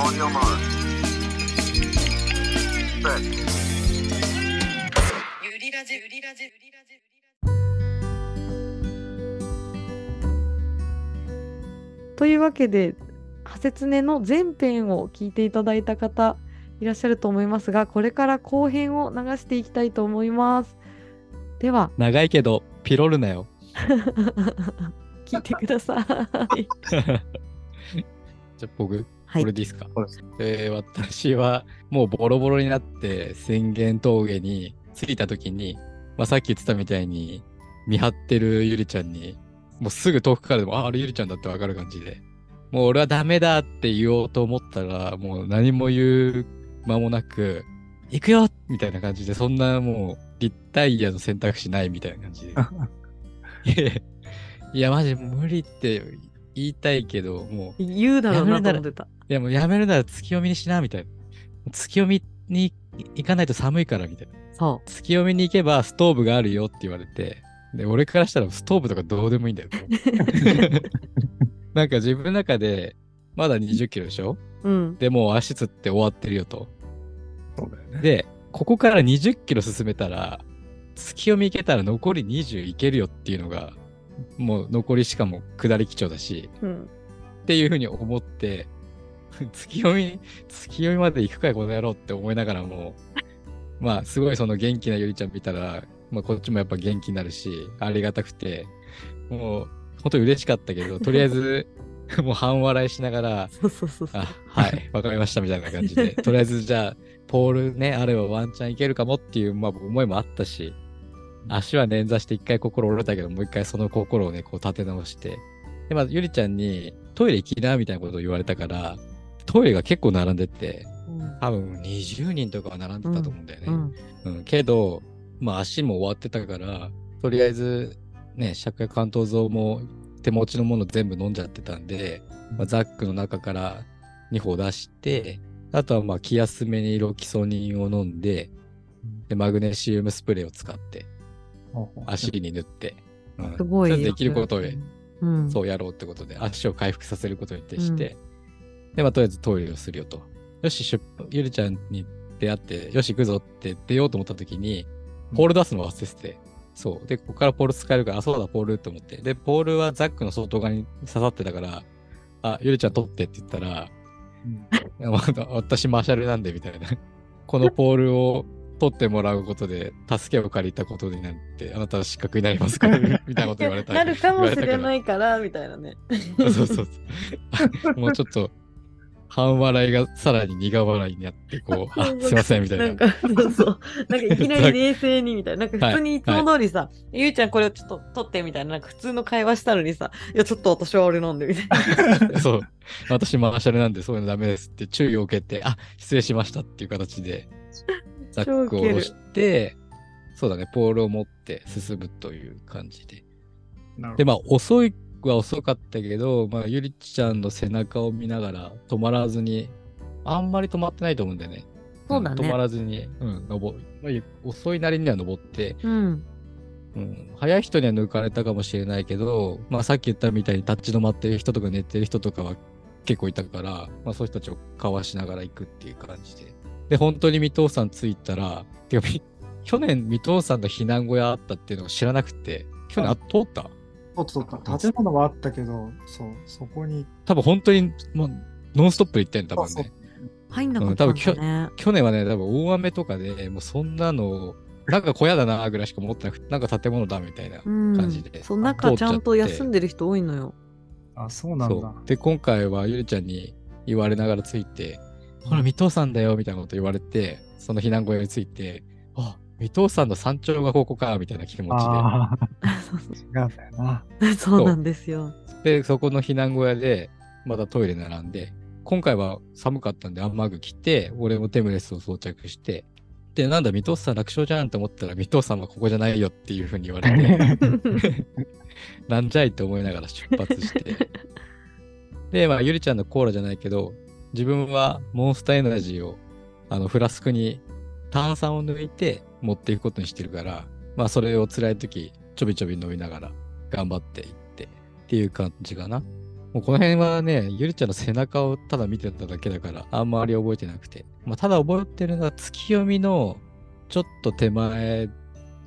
On your mark. Set. ゆりラジゆりラジゆりラジというわけで、ハセツネの前編を聞いていただいた方いらっしゃると思いますが、これから後編を流していきたいと思います。では、長いけど、ピロるなよ。聞いてください。じゃあ僕、はいこれですか？えー私はもうボロボロになって宣言峠に着いた時に、まあ、さっき言ってたみたいに見張ってるゆりちゃんに、もうすぐ遠くからでも、あ、あれゆりちゃんだってわかる感じで、もう俺はダメだって言おうと思ったら、もう何も言う間もなく、行くよみたいな感じで、そんなもうリタイアの選択肢ないみたいな感じで。い やいや、マジ無理って言いたいけど、もう、言うだろうなと思ってた。いやもうやめるなら月読みにしな、みたいな。月読みに行かないと寒いから、みたいな。そ月読みに行けばストーブがあるよって言われて、で、俺からしたらストーブとかどうでもいいんだよ。なんか自分の中で、まだ20キロでしょ？う。うん。でもう足つって終わってるよと。そうだよね。で、ここから20キロ進めたら、月読み行けたら残り20いけるよっていうのが、もう残りしかも下り基調だし、うん。っていうふうに思って、月読み、月読みまで行くかい、この野郎って思いながらも、まあ、すごいその元気なゆりちゃん見たら、まあ、こっちもやっぱ元気になるし、ありがたくて、もう、本当に嬉しかったけど、とりあえず、もう半笑いしながら、そうそうそう。あ、はい、わかりましたみたいな感じで、とりあえずじゃあ、ポールね、あればワンチャンいけるかもっていう、まあ、思いもあったし、足は捻挫して一回心折れたけど、もう一回その心をね、こう立て直して、で、まあ、ゆりちゃんにトイレ行きな、みたいなことを言われたから、トイレが結構並んでて、うん。多分20人とかは並んでたと思うんだよね。うん。うん、けど、まあ足も終わってたから、とりあえず、ね、借家関東像も手持ちのもの全部飲んじゃってたんで、まあ、ザックの中から2歩出して、あとはまあ気休めにロキソニンを飲んで、で、マグネシウムスプレーを使って、足に塗って、うん。すごいできることを、うん。そうやろうってことで、足を回復させることに徹して、で、まあ、とりあえずトイレをするよと。よし、出ゆりちゃんに出会って、よし、行くぞって出ようと思った時に、ポール出すの忘れてて、そう。で、ここからポール使えるから、あ、そうだ、ポールって思って。で、ポールはザックの外側に刺さってたから、あ、ゆりちゃん取ってって言ったら、うん私マーシャルなんで、みたいな。このポールを取ってもらうことで、助けを借りたことになって、あなたは失格になりますから、みたいなこと言われた。なるかもしれい。ないから、みたいなね。そうそうそう。もうちょっと、半笑いがさらに苦笑いになって、こう、あ、すいません、みたいな。なんか、そうそう。なんかいきなり冷静にみたいな。なんか普通にいつも通りさ、ゆいちゃんこれをちょっと取ってみたいな、なんか普通の会話したのにさ、いや、ちょっと私は俺飲んでみたいな。そう。私マーシャルなんでそういうのダメですって注意を受けて、あ、失礼しましたっていう形で、ザックを下ろして、そうだね、ポールを持って進むという感じで。で、なるほど。まあ、遅いは遅かったけど、まあ、ゆりちゃんの背中を見ながら止まらずに、あんまり止まってないと思うんだよね。そうだねん止まらずに、うん、登まあ遅いなりには登って、うん。うん、早い人には抜かれたかもしれないけど、まあ、さっき言ったみたいに立ち止まってる人とか寝てる人とかは結構いたから、まあ、そういう人たちをかわしながら行くっていう感じで。で、本当に水戸さん着いたら、てかみ 去年水戸さんの避難小屋あったっていうのを知らなくて、去年あ通った？そうそうそう。建物はあったけど、そう、そこに、多分本当に、まあ、ノンストップで行ってん多分そうね。入んなかったんだね。去年はね、多分大雨とかで、もうそんなの、なんか小屋だなぐらいしか思ってなくて、なんか建物だみたいなうん感じで。。その中ちゃんと休んでる人多いのよ。あ、そうなんだ。で、今回はゆりちゃんに言われながらついて、ほら、水戸さんだよ、みたいなこと言われて、その避難小屋について、あ、水戸さんの山頂がここか、みたいな気持ちああ、違うんだよな。そうなんですよ。で。で、そこの避難小屋で、またトイレ並んで、今回は寒かったんで雨具着て、俺もテムレスを装着して、で、なんだ、水戸さん楽勝じゃんと思ったら、水戸さんはここじゃないよっていうふうに言われて、なんじゃいって思いながら出発して。で、まあ、ゆりちゃんのコーラじゃないけど、自分はモンスターエナジーを、あの、フラスクに炭酸を抜いて持っていくことにしてるから、まあ、それを辛い時、ちょびちょび飲みながら頑張っていってっていう感じかな。もうこの辺はね、ゆりちゃんの背中をただ見てただけだから、あんまり覚えてなくて。まあ、ただ覚えてるのは月読みのちょっと手前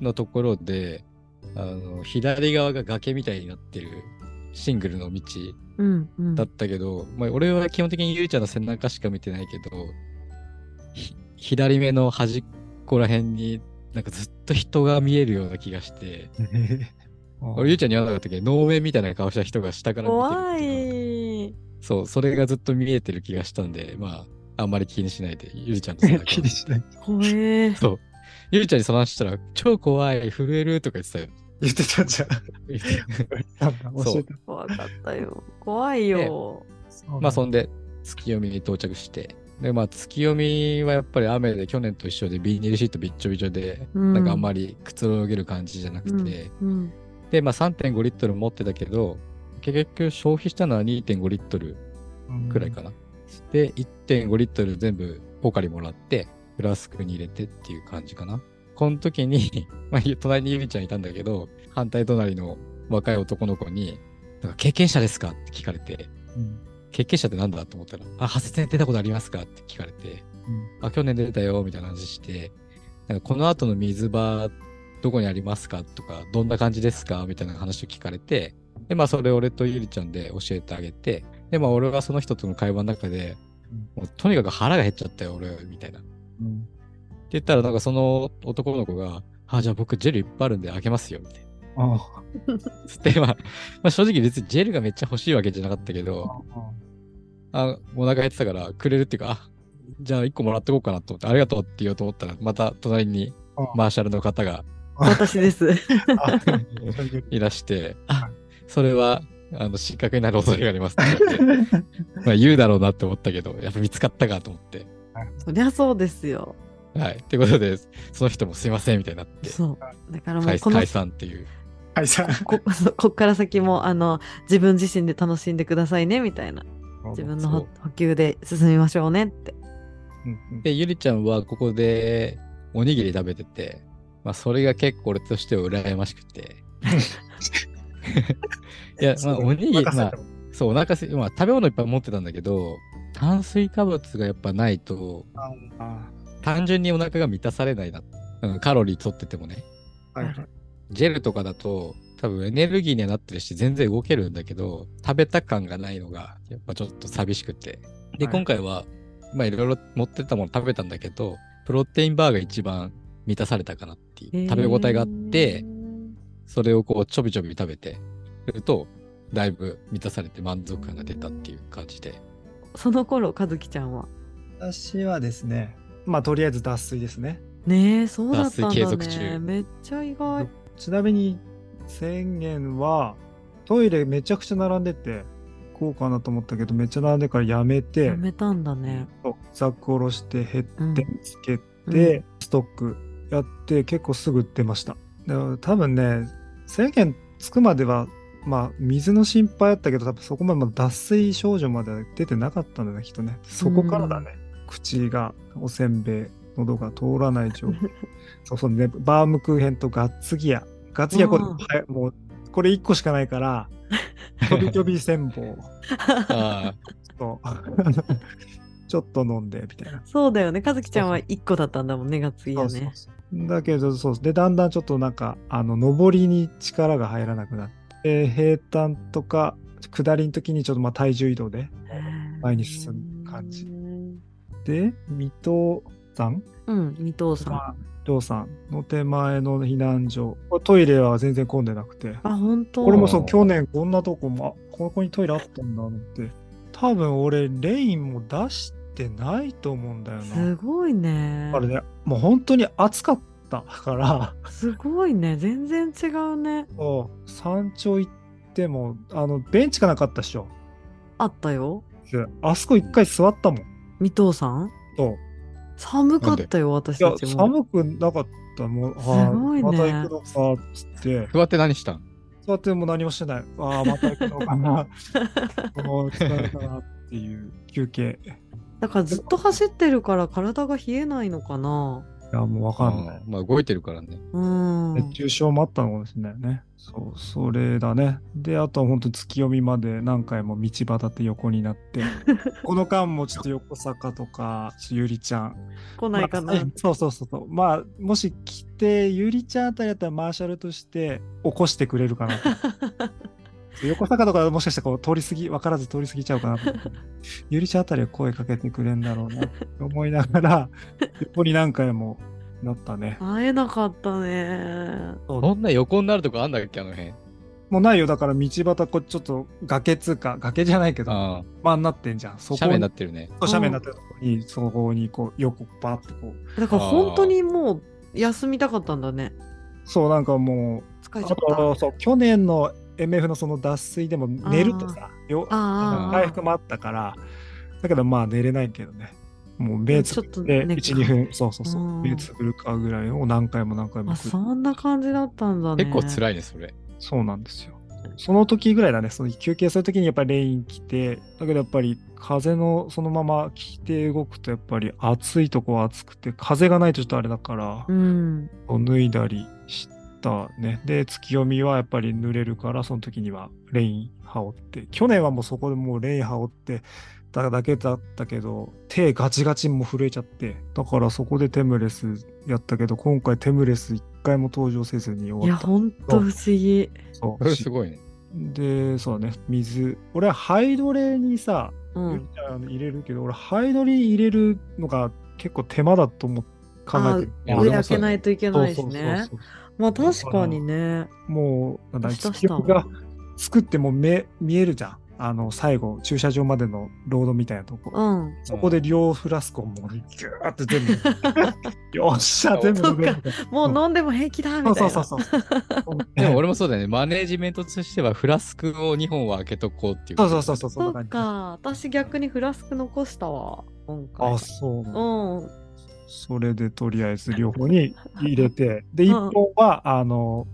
のところで、あの、左側が崖みたいになってるシングルの道うんうんだったけど、まあ、俺は基本的にゆりちゃんの背中しか見てないけど、ひ左目の端っこら辺になんかずっと人が見えるような気がして、俺ゆりちゃんに言わなかったけど、能面みたいな顔した人が下から見てるい。そう、それがずっと見えてる気がしたんで、まあ、あんまり気にしないで、ゆりちゃんの背中を気にしない。怖え。そう。ゆりちゃんにその話したら、超怖い、震えるとか言ってたよ。言ってたじゃん。怖かったよ。怖いよ。まあ、そんで、月読みに到着して。で、まあ、月読みはやっぱり雨で去年と一緒でビニールシートびっちょびちょで、うんなんかあんまりくつろげる感じじゃなくて、うん。で、まあ3.5リットル持ってたけど、結局消費したのは2.5リットルくらいかな。で、1.5リットル全部ポカリもらって、フラスクに入れてっていう感じかな。この時に、まあ、隣にゆりちゃんいたんだけど、反対隣の若い男の子に、なんか経験者ですか？って聞かれて、うん。経験者ってなんだ？と思ったら、あ、発生出たことありますか？って聞かれて、あ、去年出たよ、みたいな話して、なんかこの後の水場、どこにありますか？とか、どんな感じですか？みたいな話を聞かれて、で、まあ、それ俺とゆりちゃんで教えてあげて、で、まあ、俺はその人との会話の中で、もうとにかく腹が減っちゃったよ、俺、みたいな。ってうん。言ったら、なんかその男の子が、あ、じゃあ僕ジェルいっぱいあるんであげますよ、みたいな。あつって、まあ、まあ、正直別にジェルがめっちゃ欲しいわけじゃなかったけあど、あ、お腹減ってたからくれるっていうか、あ、じゃあ一個もらってこうかなと思って、ありがとうって言おうと思ったら、また隣にあマーシャルの方が私です。あ いらして、はあ、それは、あの、失格になる恐れがありますって言って、まあ言うだろうなって思ったけど、やっぱ見つかったかと思って。そりゃそうですよ。はい。ってことで、その人もすいませんみたいになって、そう。だからもうこの解解散っていう。はい、さこ ここっから先もあの自分自身で楽しんでくださいねみたいな。自分の補補給で進みましょうねって。で、ゆりちゃんはここでおにぎり食べてて、まあ、それが結構俺としては羨ましくて。いや、まあ、おにぎり、まあ、そう、お腹すい、まあ、食べ物いっぱい持ってたんだけど、炭水化物がやっぱないと、あ単純にお腹が満たされないな。うん、カロリー取っててもね。はいはいジェルとかだと、多分エネルギーにはなってるし、全然動けるんだけど、食べた感がないのが、やっぱちょっと寂しくて。で、はい今回は、まあいろいろ持ってたもの食べたんだけど、プロテインバーが一番満たされたかなっていう、食べ応えがあって、それをこうちょびちょび食べてると、だいぶ満たされて満足感が出たっていう感じで。その頃和樹ちゃんは？私はですね、まあとりあえず脱水ですね。ねえそうだったん脱水継だ続中ねめっちゃ意外ちなみに宣言はトイレめちゃくちゃ並んでて、こうかなと思ったけど、めっちゃ並んでからやめてや、めたんだねザック下ろしてヘうんッテンつけて、ストックやって結構すぐ出ました。だから多分ね、宣言つくまでは、まあ水の心配あったけど、多分そこまで脱水症状までは出てなかったんだね、きっとね。そこからだね。口がおせんべい、喉が通らない状況。そうそうね、バームクーヘンとガッツギア。ガッツギアこれ、うん。はいもう、これ1個しかないから、ちょびちょび戦法 ちょっと飲んで、みたいな。そうだよね。和樹ちゃんは1個だったんだもんねが次はね。そうそうそう。だけど、そう。で、だんだんちょっとなんか、あの、上りに力が入らなくなって、平坦とか、下りの時にちょっとまあ体重移動で。前に進む感じ。で、水戸さんうん水戸さんまあ、りょうさんの手前の避難所。トイレは全然混んでなくて。あ本当これもそう、去年こんなとこも、あここにトイレあったんだって。多分俺、レインも出してないと思うんだよな。すごいねあれね、もう本当に暑かったから、すごいね全然違うねそう山頂行っても、あの、ベンチがなかったっしょ。あったよであそこ一回座ったもん。水戸さん？そう。寒かったよ私たちも寒くなかった。もう、すごいねまた行くのか、つってあ。。座って何したん？座っても何もしてない。ああ、また行くのかな。もう疲れたなっていう休憩。だからずっと走ってるから体が冷えないのかないや、もうわかんない。うんまあ動いてるからね。うん。熱中症もあったのかもしれないね。そう、それだね。で、あとは本当月読みまで何回も道端って横になって、この間もちょっと横坂とか、ゆりちゃん。来ないかな。まあ そうそうそうそう。まあ、もし来て、ゆりちゃんあたりだったらマーシャルとして起こしてくれるかなと。横坂とかもしかしたらこう通り過ぎ、分からず通り過ぎちゃうかなと思って。ゆりちゃんあたりは声かけてくれんだろうなって思いながら、横に何回もなったね。会えなかったね。そんな横になるとこあんだっけ、あの辺。もうないよ。だから道端、こうちょっと崖つうか、崖じゃないけど、あまあなってんじゃん。そこ斜面になにってるね。そう斜面になってるところに、そこにこう横バーってこう。だから本当にもう休みたかったんだね。そう、なんかもう、あ疲れちゃった。と、そう、去年の MF のその脱水でも寝るとさ、よ回復もあったから、だけどまあ寝れないけどね。もう目つぶってちょっとね1、2分、そうそうそうう、ん目つぶるかぐらいを何回も何回もそんな感じだったんだね。結構辛いね、それ。そうなんですよ。その時ぐらいだね、その休憩する時にやっぱりレイン来て、だけどやっぱり風のそのまま来て動くとやっぱり暑いとこは暑くて、風がないとちょっとあれだから、うん。脱いだりしたね。で、月読みはやっぱり濡れるから、その時にはレイン羽織って、去年はもうそこでもうレイン羽織って、ただけだったけど、手ガチガチも震えちゃって、だからそこでテムレスやったけど、今回テムレス一回も登場せずにいや、終わった。ほんと不思議。それすごいね。で、そうだね、水。俺はハイドレにさ、うん。入れるけど、俺ハイドレ入れるのが結構手間だと思っ考えて上開けないといけないしねまあ確かにね。もう、なんだ、した月読が作っても目見えるじゃん。あの、最後、駐車場までのロードみたいなとこ。うん。そこで両フラスコもうギューって全部。よっしゃ、全部。もう飲んでも平気だみたいな。そうそうそうそう。でも俺もそうだよね。マネージメントとしてはフラスクを2本は開けとこうっていう。そうそうそうそう、そんそっな感じ。か。私逆にフラスク残したわ。今回。あ、そう。うん。それでとりあえず両方に 入れて、で、ん。一本は、あの、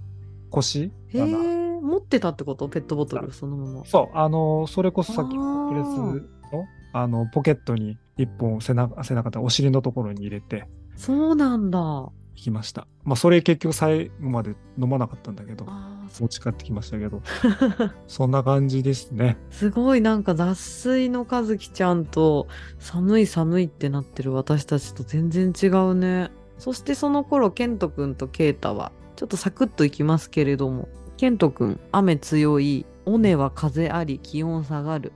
腰？へえ、持ってたってこと？ペットボトル？そのまま。そう、あの、それこそさっきプレスの、あの、ポケットに一本背中、背中とお尻のところに入れて。そうなんだ。行きました。まあ、それ結局最後まで飲まなかったんだけど、持ち帰ってきましたけど、そんな感じですね。すごいなんか脱水の和樹ちゃんと寒い寒いってなってる私たちと全然違うね。そしてその頃ケントくんとケイタはちょっとサクッといきますけれどもケントくん雨強い尾根は風あり気温下がる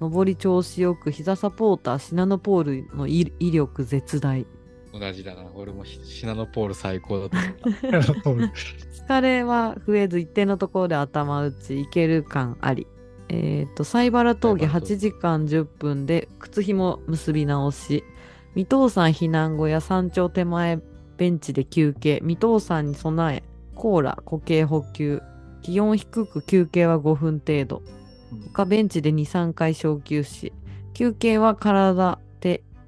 上り調子よく膝サポーターシナノポールの威威力絶大同じだな。俺もシナノポール最高だと思った。疲れは増えず一定のところで頭打ちいける感あり。えっ、と西原峠西原峠。8時間10分で靴ひも結び直し。三藤山避難小屋山頂手前ベンチで休憩。三藤山に備えコーラ固形補給。気温低く休憩は5分程度。他ベンチで23回小休し休憩は体手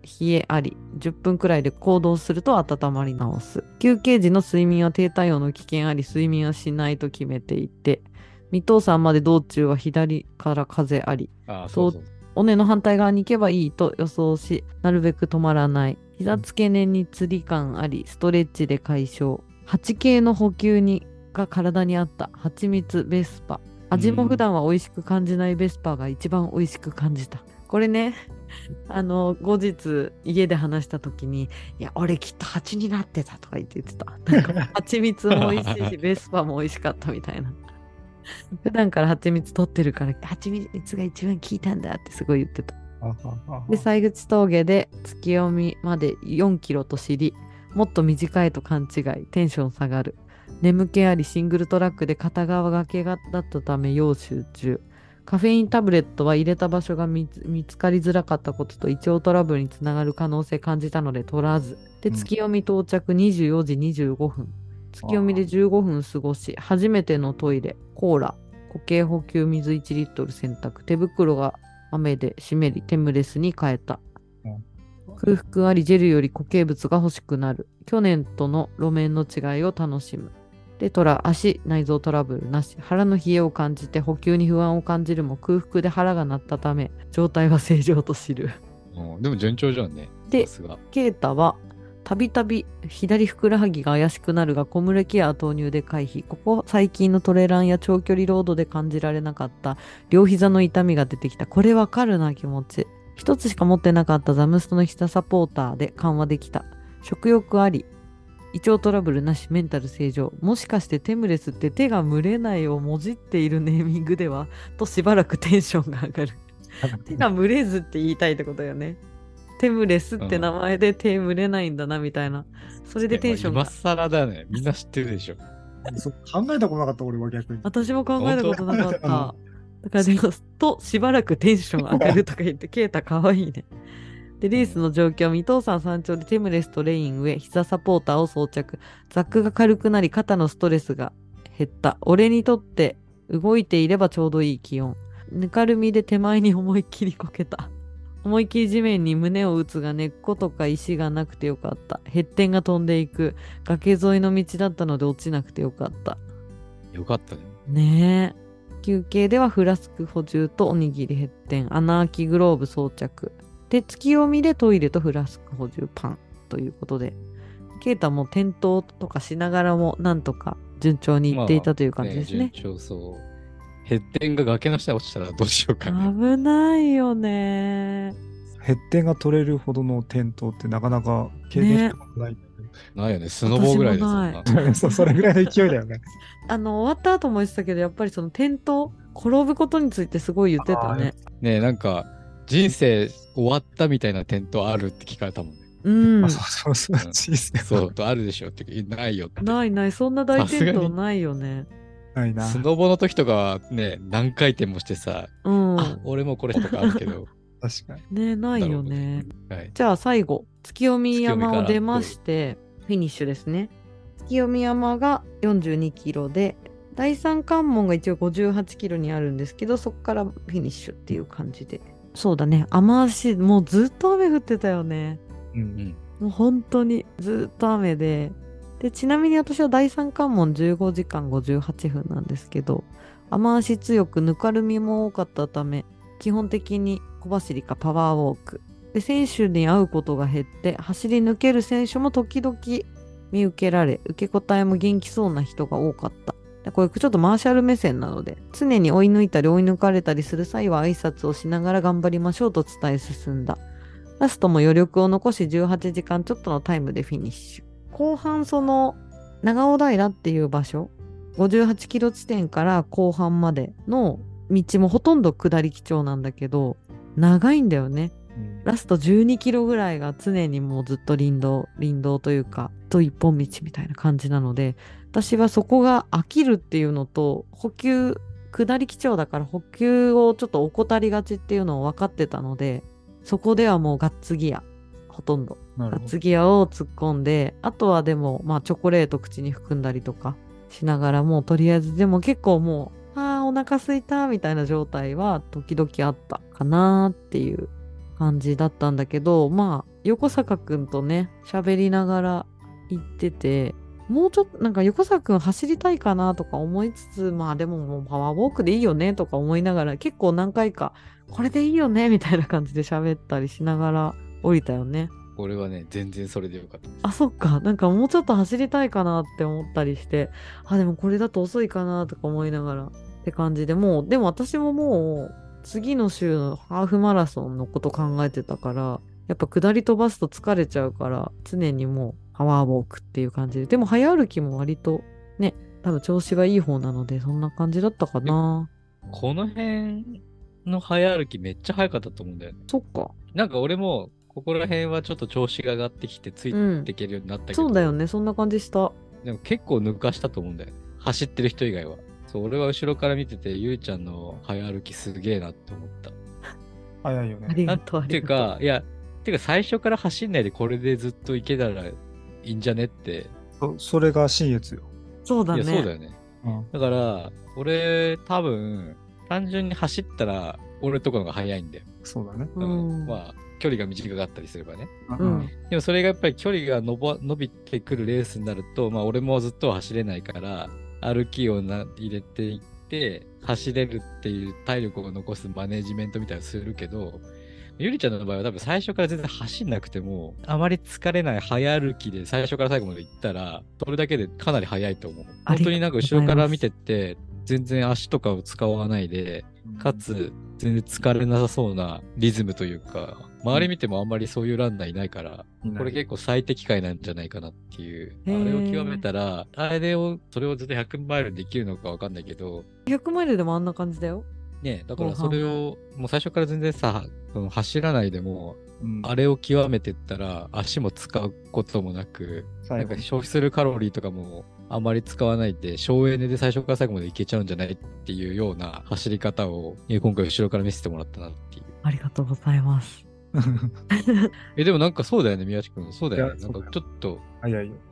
冷えあり10分くらいで行動すると温まり直す。休憩時の睡眠は低体温の危険あり睡眠はしないと決めていて三藤山まで道中は左から風ありそ。尾根の反対側に行けばいいと予想しなるべく止まらない。膝付け根につり感ありストレッチで解消。8系の補給にが体にあった。蜂蜜ベスパ。味も普段は美味しく感じないベスパが一番美味しく感じた。これね あの後日家で話した時に「いや俺きっと蜂になってた」とか言って言ってた。なんか 蜂蜜も美味しいしベスパも美味しかったみたいな。普段から蜂蜜取ってるから蜂蜜が一番効いたんだってすごい言ってた。で西口峠で月読みまで4キロと知りもっと短いと勘違いテンション下がる。眠気ありシングルトラックで片側崖がだったため要集中カフェインタブレットは入れた場所が見つ見つかりづらかったことと胃腸トラブルにつながる可能性感じたので取らずでうん月読み到着24時25分。月読みで15分過ごし初めてのトイレコーラ固形補給水1リットル洗濯。手袋が雨で湿りテムレスに変えた。うん。空腹ありジェルより固形物が欲しくなる。去年との路面の違いを楽しむでトラ足内臓トラブルなし腹の冷えを感じて補給に不安を感じるも空腹で腹が鳴ったため状態は正常と知るうんでも順調じゃんね。で。ケイタはたびたび左ふくらはぎが怪しくなるがコムレケア投入で回避。ここ最近のトレランや長距離ロードで感じられなかった両膝の痛みが出てきた。これわかるな気持ち。一つしか持ってなかったザムストの膝サポーターで緩和できた。食欲あり。胃腸トラブルなし、メンタル正常。もしかしてテムレスって手が蒸れないをもじっているネーミングではとしばらくテンションが上がる。手が蒸れずって言いたいってことよね。テムレスって名前で手蒸れないんだなみたいな。それでテンションが今。更だね。みんな知ってるでしょ。考えたことなかった、俺は逆に。私も考えたことなかっ本た。だからでも、としばらくテンション上がるとか言って、ケータかわいいね。で、レースの状況、未藤山山頂でテムレスとレイン上、膝サポーターを装着。ザックが軽くなり、肩のストレスが減った。俺にとって動いていればちょうどいい気温。ぬかるみで手前に思いっきりこけた。思いっきり地面に胸を打つが根っことか石がなくてよかった。ヘッテンが飛んでいく。崖沿いの道だったので落ちなくてよかった。よかったね。ねえ。休憩ではフラスク補充とおにぎり減点、穴開きグローブ装着。で、月読みでトイレとフラスク補充パンということで、ケイタも転倒とかしながらもなんとか順調にいっていたという感じですね。順調そう。ヘッテンが崖の下に落ちたらどうしようかね。危ないよね。ヘッテンが取れるほどの転倒ってなかなか経験したことないんだないよね。スノボーぐらいですよ私な。けど、そ うそれぐらいの勢いだよね。あの、終わった後も言ってたけど、やっぱりその転倒、転ぶことについてすごい言ってたね。ねえ、なんか、人生終わったみたいな点とあるって聞かれたもんね。うんあ。そうそうそう、小さい。そう、とあるでしょって言うないよって。ないない、そんな大転倒ないよね。ないな。スノボの時とかはね、何回転もしてさ、うん。あ、俺もこれとかあるけど。確かに。ねないよね。はい。じゃあ最後、月読み山を出まして、フィニッシュですね。月読み山が42キロで、第三関門が一応58キロにあるんですけど、そこからフィニッシュっていう感じで。そうだね、雨足、もうずっと雨降ってたよね。う。うんん。もう本当にずっと雨で。で、ちなみに私は第三関門15時間58分なんですけど、雨足強くぬかるみも多かったため、基本的に小走りかパワーウォーク。で、選手に会うことが減って、走り抜ける選手も時々見受けられ、受け答えも元気そうな人が多かった。でこれちょっとマーシャル目線なので、常に追い抜いたり追い抜かれたりする際は挨拶をしながら頑張りましょうと伝え進んだ。ラストも余力を残し18時間ちょっとのタイムでフィニッシュ。後半その長尾平っていう場所、58キロ地点から後半までの道もほとんど下り基調なんだけど、長いんだよね。うんラスト12キロぐらいが常にもうずっと林道、林道というか、と一本道みたいな感じなので、私はそこが飽きるっていうのと、補給、下り基調だから補給をちょっと怠りがちっていうのを分かってたので、そこではもうガッツギア、ほとんど。ガッツ。ギアを突っ込んで、あとはでも、まあチョコレート口に含んだりとかしながら、もうとりあえず、でも結構もう、ああ、お腹すいたみたいな状態は時々あったかなっていう感じだったんだけど、まあ、横坂くんとね、喋りながら行ってて、もうちょっと、なんか横坂くん走りたいかなとか思いつつ、まあでももうパワーウォークでいいよねとか思いながら、結構何回か、これでいいよねみたいな感じで喋ったりしながら降りたよね。俺はね、全然それでよかった。あ、そっか。なんかもうちょっと走りたいかなって思ったりして、あ、でもこれだと遅いかなとか思いながらって感じでもう、でも私ももう次の週のハーフマラソンのこと考えてたから、やっぱ下り飛ばすと疲れちゃうから、常にもうパワーウォークっていう感じで。でも早歩きも割とね、多分調子がいい方なので、そんな感じだったかな。この辺の早歩きめっちゃ早かったと思うんだよね。そっか。なんか俺も、ここら辺はちょっと調子が上がってきてついていけるようになったけど、そうだよね。そんな感じした。でも結構抜かしたと思うんだよね。走ってる人以外は。そう、俺は後ろから見てて、ゆうちゃんの早歩きすげえなって思った。あ早いよね。りがとう。あっていりがとう。うか、いや、っていうか最初から走んないでこれでずっと行けたらいいんじゃねって。そそれが新越よ。そうだね。いや、そうだよね。うん。だから、俺、多分、単純に走ったら、俺とかのが速いんだよ。そうだね。うん。まあ、距離が短かったりすればね。うん。でもそれがやっぱり距離が伸ば伸びてくるレースになると、まあ俺もずっとは走れないから、歩きをな入れていって、走れるっていう体力を残すマネジメントみたいなのするけど、ゆりちゃんの場合は多分最初から全然走んなくても、あまり疲れない早歩きで最初から最後まで行ったら、それだけでかなり早いと思う。本当になんか後ろから見てって、全然足とかを使わないで、かつ全然疲れなさそうなリズムというか、周り見てもあんまりそういうランナーいないから、これ結構最適解なんじゃないかなっていう。あれを極めたら、あれを、それをずっと100マイルできるのかわかんないけど、100マイルでもあんな感じだよ。ね、だからそれを、もう最初から全然さ、走らないでも、うんあれを極めてったら、足も使うこともなく、なんか消費するカロリーとかもあまり使わないで、省エネで最初から最後までいけちゃうんじゃないっていうような走り方を、今回後ろから見せてもらったなっていう。ありがとうございます。え、でもなんかそうだよね、宮地君。そうだよね。なんかちょっと。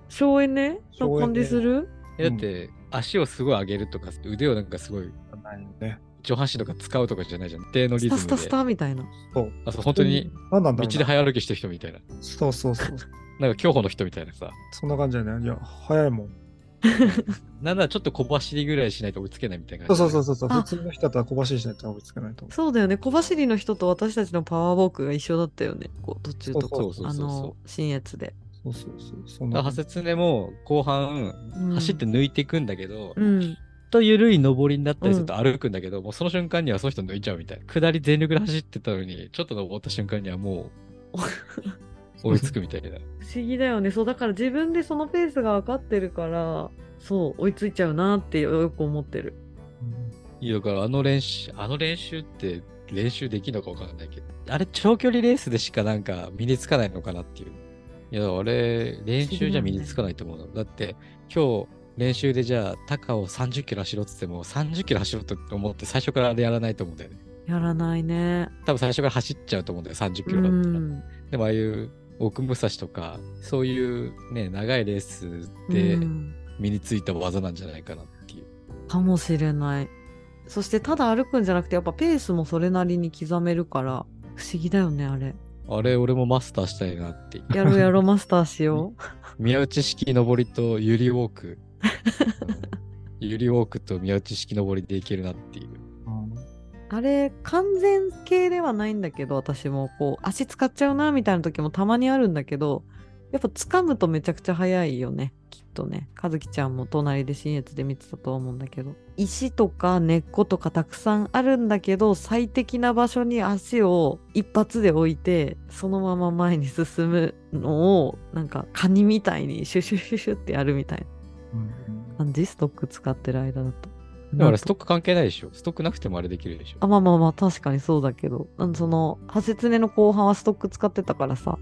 省エネ？な感じする？えだって、足をすごい上げるとか、腕をなんかすごい、ないね。上半身とか使うとかじゃないじゃん。一定のリズムで。スタスタスタみたいな。そう。あ、そう、本当に、何なんだ道で早歩きしてる人みたいな。そうそうそう。なんか競歩の人みたいなさ。そんな感じだよね。いや、早いもん。なんならちょっと小走りぐらいしないと追いつけないみたいなそう。そうそうそう。あ普通の人だったら小走りしないと追いつけないと。そうだよね。小走りの人と私たちのパワーウォークが一緒だったよね。こう途中とかそうそうそうそうあの、新越で。そうそうそう。そんだからな感じハセツネも後半、うん走って抜いていくんだけど、うん。と緩い上りになったりすると歩くんだけど、もうその瞬間にはその人抜いちゃうみたいな。下り全力で走ってたのに、ちょっと登った瞬間にはもう 追いつくみたいな。不思議だよね。そう、だから自分でそのペースが分かってるから、そう、追いついちゃうなってよく思ってる。いや、だからあの練習、あの練習って練習できるのかわかんないけど、あれ長距離レースでしかなんか身につかないのかなっていう。いや、あれ練習じゃ身につかないと思うの。だって今日練習でじゃあ高を30キロ走ろうって言っても30キロ走ろうと思って最初からあれやらないと思うんだよね。やらないね。多分最初から走っちゃうと思うんだよ、30キうロだったら。ん。でもああいう奥武蔵とか、そういうね、長いレースでうん身についた技なんじゃないかなっていう。かもしれない。そしてただ歩くんじゃなくてやっぱペースもそれなりに刻めるから不思議だよねあれ。あれ、俺もマスターしたいなって。やろうやろうマスターしよう。宮内式登りとゆりウォーク。うん。ゆりウォークと宮内式登りでいけるなっていう。あれ完全形ではないんだけど私もこう足使っちゃうなみたいな時もたまにあるんだけどやっぱ掴むとめちゃくちゃ速いよね。きっとね。和樹ちゃんも隣で新越で見てたと思うんだけど。石とか根っことかたくさんあるんだけど最適な場所に足を一発で置いてそのまま前に進むのをなんかカニみたいにシュシュシュシュってやるみたいうんうんな感じストック使ってる間だと。だからストック関係ないでしょ。ストックなくてもあれできるでしょ。あまあまあまあ確かにそうだけどそのハセツネの後半はストック使ってたからさ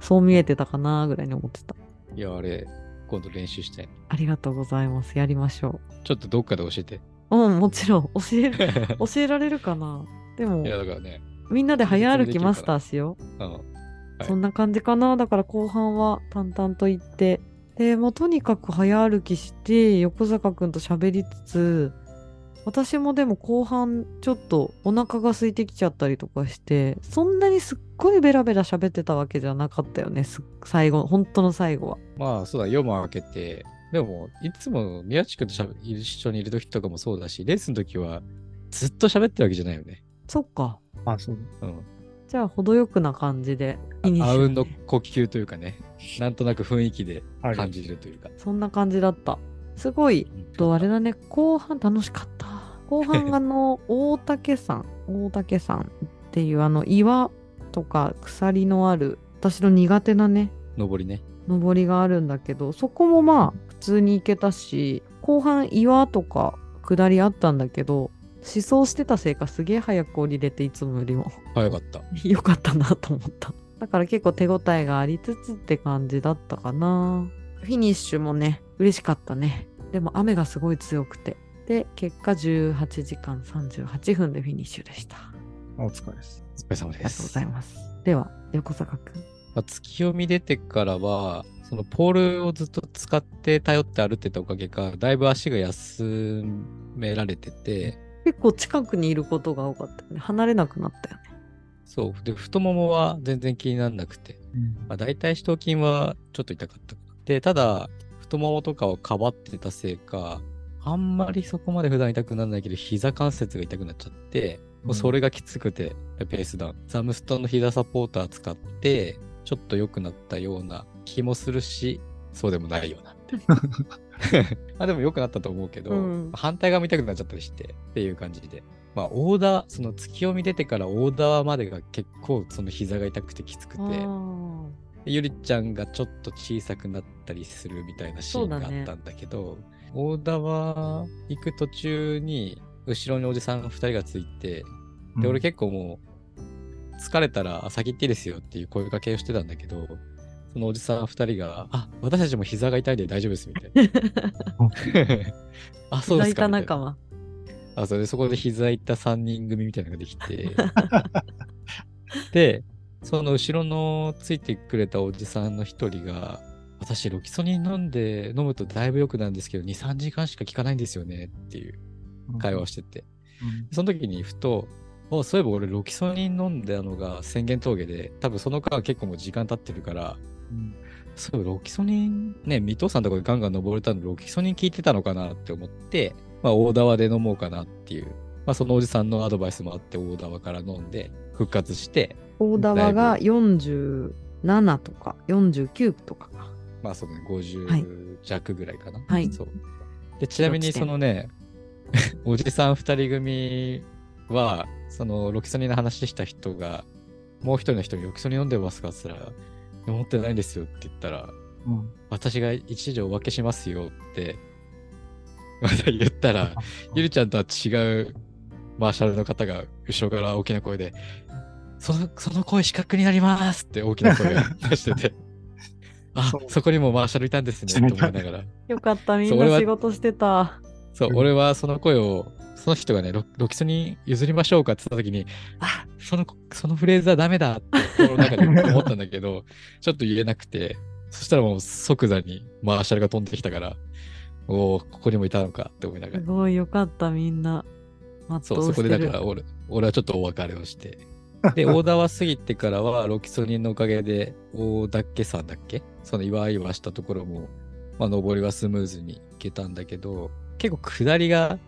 そう見えてたかなぐらいに思ってたいや、あれ、今度練習したい。ありがとうございますやりましょちょっとどっかで教えて。ううんもちろん教える 教えられるかなでもいや、だからね。みんなで早歩きマスターしよう、うん。はいそんな感じかなだから後半は淡々と行ってでもうとにかく早歩きして横坂くんと喋りつつ私もでも後半ちょっとお腹が空いてきちゃったりとかしてそんなにすっごいベラベラ喋ってたわけじゃなかったよねす最後本当の最後はまあ、そうだ、夜も明けて、でも、いつも宮地君としゃべ一緒にいる時とかもそうだし、レースの時はずっと喋ってるわけじゃないよね。そっかあ、そう。うん。じゃあ程よくな感じであフィニッシュあうんの呼吸というかね、なんとなく雰囲気ではい。感じるというか。そんな感じだった。すごいとあれだね。後半楽しかった。後半あの大竹山 大竹山っていうあの岩とか鎖のある私の苦手なね登りね。登りがあるんだけどそこもまあ普通に行けたし後半岩とか下りあったんだけど思想してたせいかすげえ早く降りれていつもよりも。早かった。よかったなと思った。だから結構手応えがありつつって感じだったかな。フィニッシュもね嬉しかったね。でも雨がすごい強くて。で結果18時間38分でフィニッシュでした。あお疲れです。お疲れ様です。りがとうございます。では横坂くん。まあ、月読み出てからは、そのポールをずっと使って頼って歩ってたおかげか、だいぶ足が休められてて、結構近くにいることが多かったよね離れなくなったよねそう。で、太ももは全然気にならなくて、まあ、大体四頭筋はちょっと痛かった。で、ただ、太ももとかをかばってたせいか、あんまりそこまで普段痛くならないけど、膝関節が痛くなっちゃって、もうそれがきつくて、ペースダウン。サムストンの膝サポーター使って、ちょっと良くなったような気もするし、そうでもないようなみたいな。まあでも良くなったと思うけど、うん。反対側も痛くなっちゃったりしてっていう感じで。まあオーダー、その月読み出てからオーダーまでが結構その膝が痛くてきつくて、ゆりちゃんがちょっと小さくなったりするみたいなシーンがあったんだけど、大田は行く途中に後ろにおじさん2人がついて、で、俺結構もう疲れたらあ先行っていいですよっていう声かけをしてたんだけど、そのおじさん2人が、あ、私たちも膝が痛いんで大丈夫ですみたいな。あ、そうですかみた仲間。あ、それでそこで膝痛3人組みたいなのができて、で、その後ろのついてくれたおじさんの一人が、私、ロキソニン飲んで、飲むとだいぶ良くなるんですけど、2、3時間しか効かないんですよねっていう会話をしてて。その時にふと、あそういえば俺、ロキソニン飲んだのが宣言峠で、多分その間結構もう時間経ってるから、うんそう、ロキソニン、ね、水戸さんとかでガンガン登れたのロキソニン効いてたのかなって思って、まあ、大縄で飲もうかなっていう、まあ、そのおじさんのアドバイスもあって、大縄から飲んで、復活して、大玉が47とか49とかか。まあ、そうね、はい50弱ぐらいかな。はいそう。で、ちなみにそのね、おじさん二人組は、そのロキソニンの話した人が、もう一人の人にロキソニン飲んでますかって言ったら、持ってないんですよって言ったら、うん私が一時お分けしますよって、また言ったら、ゆりちゃんとは違うマーシャルの方が後ろから大きな声で、その、その声視覚になりますって大きな声を出してて、あそこにもマーシャルいたんですねって思いながら。よかった、みんな仕事してた。そう、うん俺はその声を、その人がね、ロロキソニン譲りましょうかって言った時に、あ、その、そのフレーズはダメだって心の中で思ったんだけど、ちょっと言えなくて、そしたらもう即座にマーシャルが飛んできたから、おお、ここにもいたのかって思いながら。すごいよかった、みんな。そう、そこでだから俺、俺はちょっとお別れをして。で、大田は過ぎてからは、ロキソニンのおかげで、大岳山だっけ？その岩々したところも、まあ、登りはスムーズに行けたんだけど、結構下りが、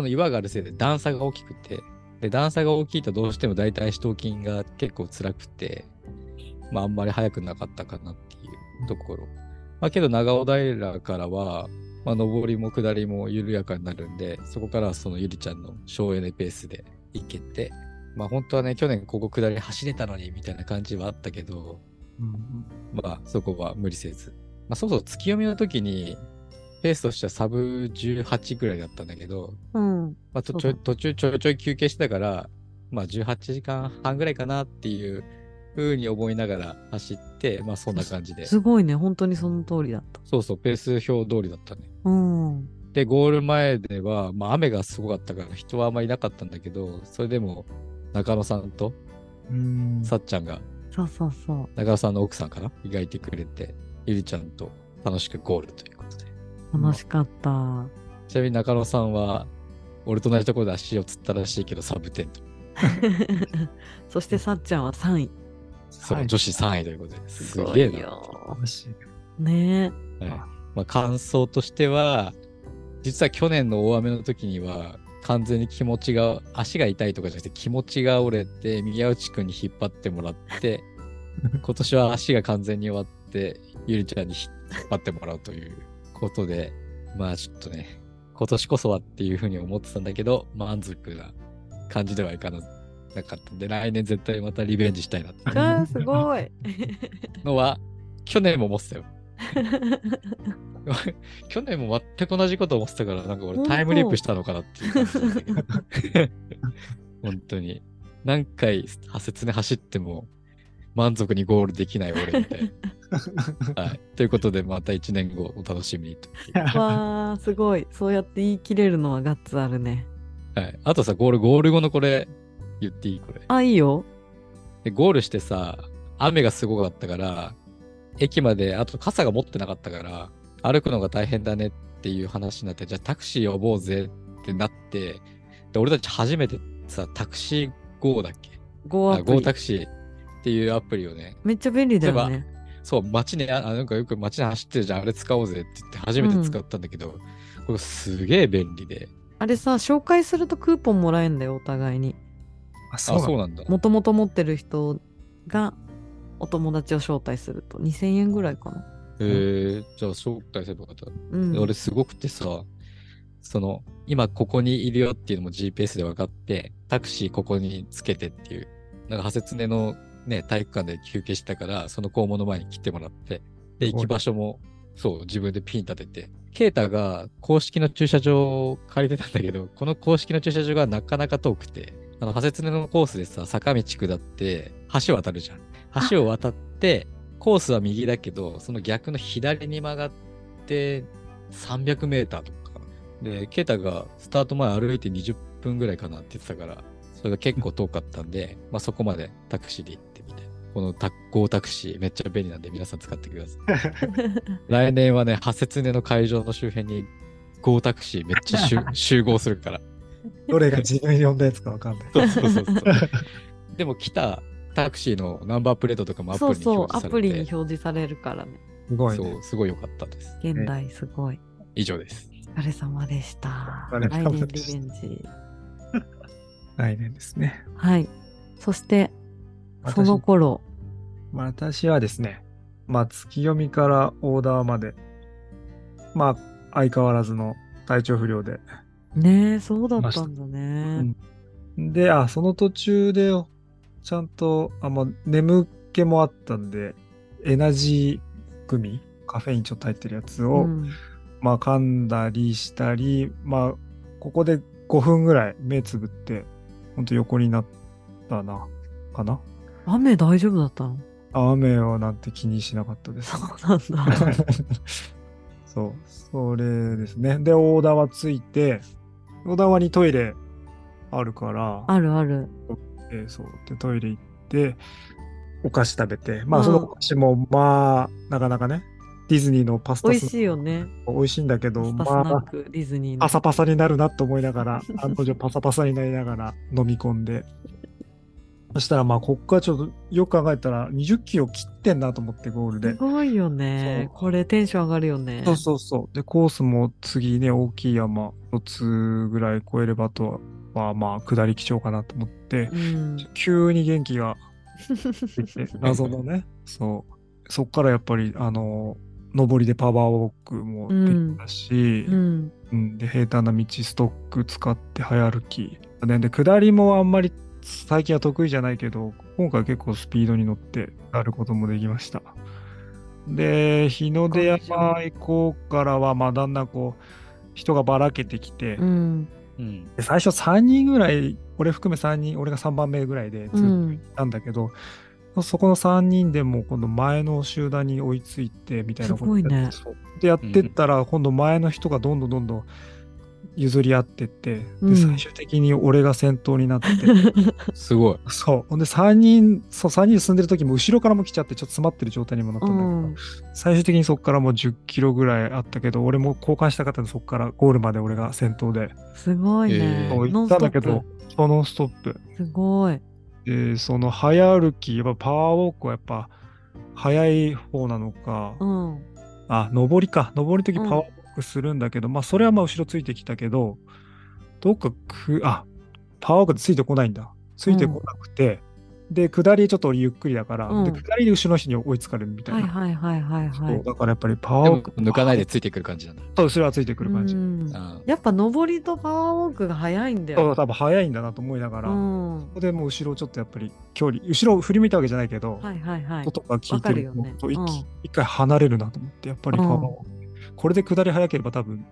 その岩があるせいで段差が大きくて、で、段差が大きいとどうしても大腿四頭筋が結構辛くて、まあ、あんまり速くなかったかなっていうところ。まあ、けど、長尾平からは、まあ、上りも下りも緩やかになるんで、そこからはそのゆりちゃんの省エネペースで行けて、まあ本当はね、去年ここ下り走れたのにみたいな感じはあったけど、うんまあそこは無理せず。まあそうそう、月読みの時に、ペースとしてはサブ18ぐらいだったんだけど、うん。まあ、とちょい途中ちょいちょい休憩してたから、まあ18時間半ぐらいかなっていう風に思いながら走って、まあそんな感じで。すごいね、本当にその通りだった。そうそう、ペース表通りだったね。うん。で、ゴール前では、まあ雨がすごかったから人はあんまりいなかったんだけど、それでも中野さんとうんさっちゃんが、そうそうそう。中野さんの奥さんかな？意外いてくれて、ゆりちゃんと楽しくゴールという。楽しかった。ちなみに中野さんは、俺と同じところで足をつったらしいけど、サブテント。そしてさっちゃんは3位。そう、はい女子3位ということです。げえな。ねえ。はいまあ、感想としては、実は去年の大雨の時には、完全に気持ちが、足が痛いとかじゃなくて気持ちが折れて、宮内くんに引っ張ってもらって、今年は足が完全に終わって、ゆりちゃんに引っ張ってもらうということで、まあちょっとね、今年こそはっていうふうに思ってたんだけど、満足な感じではいかななかったんで、来年絶対またリベンジしたいなってあーすごい。のは、去年も思ってたよ。去年も全く同じこと思ってたから、なんか俺タイムリープしたのかなっていう。本当に。何回説明走っても満足にゴールできない俺みたいな。はい。ということで、また1年後お楽しみにと。わあ、すごい。そうやって言い切れるのはガッツあるね。はい。あとさ、ゴール、ゴール後のこれ、言っていい？これ。あ、いいよ。で、ゴールしてさ、雨がすごかったから、駅まで、あと傘が持ってなかったから、歩くのが大変だねっていう話になって、じゃあタクシー呼ぼうぜってなって、で、俺たち初めてさ、タクシー GO だっけ ?GO リタクシーっていうアプリをね、めっちゃ便利だよね。そう、街に、あ、あなんかよく街に走ってるじゃん、あれ使おうぜって言って初めて使ったんだけど、これすげえ便利で。あれさ、紹介するとクーポンもらえんだよ、お互いに。あ、あ、そうそうなんだ。なんだ。もともと持ってる人がお友達を招待すると2000円ぐらいかな。えー、じゃあ招待すればよかった。うん。俺すごくてさ、その、今ここにいるよっていうのも GPS で分かって、タクシーここにつけてっていう、なんか、ハセツネのね、体育館で休憩したから、その校門の前に来てもらって、で、行き場所も、そう、自分でピン立てて、ケイタが公式の駐車場を借りてたんだけど、この公式の駐車場がなかなか遠くて、あの、ハセツネのコースでさ、坂道下って、橋渡るじゃん。橋を渡って、コースは右だけど、その逆の左に曲がって、300メーターとか。で、ケイタがスタート前歩いて20分ぐらいかなって言ってたから、それが結構遠かったんで、まあそこまでタクシーで行ってみて。このタゴータクシーめっちゃ便利なんで皆さん使ってください。来年はね、ハセツネの会場の周辺にゴータクシーめっちゃ集 集合するから。どれが自分に呼んだやつかわかんない。そうそうそうそう。でも来たタクシーのナンバープレートとかもアプリにそうそう、ア表示されてプリに表示されるからね。すごいね。そう、すごい良かったです。現代すごい。以上です。お疲れ様でした。お疲れ来年リ様でしたベンジ。来年ですね。はい。そして、私その頃、私はですね、まあ、月読みからオーダーまで、まあ、相変わらずの体調不良で。ねえ、そうだったんだね。で、あ、その途中で、ちゃんと、あ、まあ、眠気もあったんで、エナジーグミ、カフェインちょっと入ってるやつを、うんまあ、噛んだりしたり、まあ、ここで5分ぐらい目つぶって、ほんと横になったな、かな？雨大丈夫だったの？あ雨をなんて気にしなかったです。そうなんだ。そう、それですね。で、オーダーはついて、小田にトイレあるから、あるある。えーそう。で、トイレ行って、お菓子食べて、まうんあ、そのお菓子も、まあ、なかなかね、ディズニーのパスタ美味しいよね。美味しいんだけど、まあ、ディズニーの。パサパサになるなと思いながら、案の定パサパサになりながら飲み込んで、そしたら、まあ、こっからちょっと、よく考えたら、20キロ切ってんなと思って、ゴールで。すごいよね。これテンション上がるよね。そうそうそう。で、コースも次ね、大きい山、一つぐらい越えればあとは、まあ、下り基調かなと思って、うん。急に元気が謎のね、そう。そっからやっぱり、あの、上りでパワーウォークもできたし、うん。うん、で、平坦な道ストック使って早歩き。ね、で、下りもあんまり最近は得意じゃないけど、今回結構スピードに乗ってやることもできました。で、日の出山行こうからは、まあ、だんだんこう、人がばらけてきて、うん。最初3人ぐらい、俺含め3人、俺が3番目ぐらいでずっとうん。いたんだけど、そこの3人でも今度前の集団に追いついてみたいなすごいね。でやってったら、今度前の人がどんどんどんどん譲り合ってって、うん。で最終的に俺が先頭になって。すごい。そう。ほんで3人そう3人進んでる時も後ろからも来ちゃってちょっと詰まってる状態にもなったんだけど、うん。最終的にそこからもう10キロぐらいあったけど俺も交換したかったんでそこからゴールまで俺が先頭で。すごいえね。行ったんだけどノンそうノンストップ。ストップ。すごい。でその早歩きやっぱパワーウォークはやっぱ早い方なのか、うん。あ、上りか。上りの時うんパワーウォークするんだけど、まあ、それはまあ後ろついてきたけど、どっかく、あ、パワーウォークでついてこないんだ。ついてこなくて、で、下りちょっと俺ゆっくりだから、うんで、下りで後ろの人に追いつかれるみたいはいな。はいはいはいはそうい。だからやっぱりパワーウォーク。抜かないでついてくる感じなんだ。そう、後ろはついてくる感じ。うんあやっぱ上りとパワーウォークが早いんだそう、よ。多分速いんだなと思いながら、うこん。こでもう後ろちょっとやっぱり距離、後ろを振り向いたわけじゃないけど、はいはいはい。音が聞いてると一うん一回離れるなと思って、やっぱりパワーウォークこれで下り早ければ多分、ね、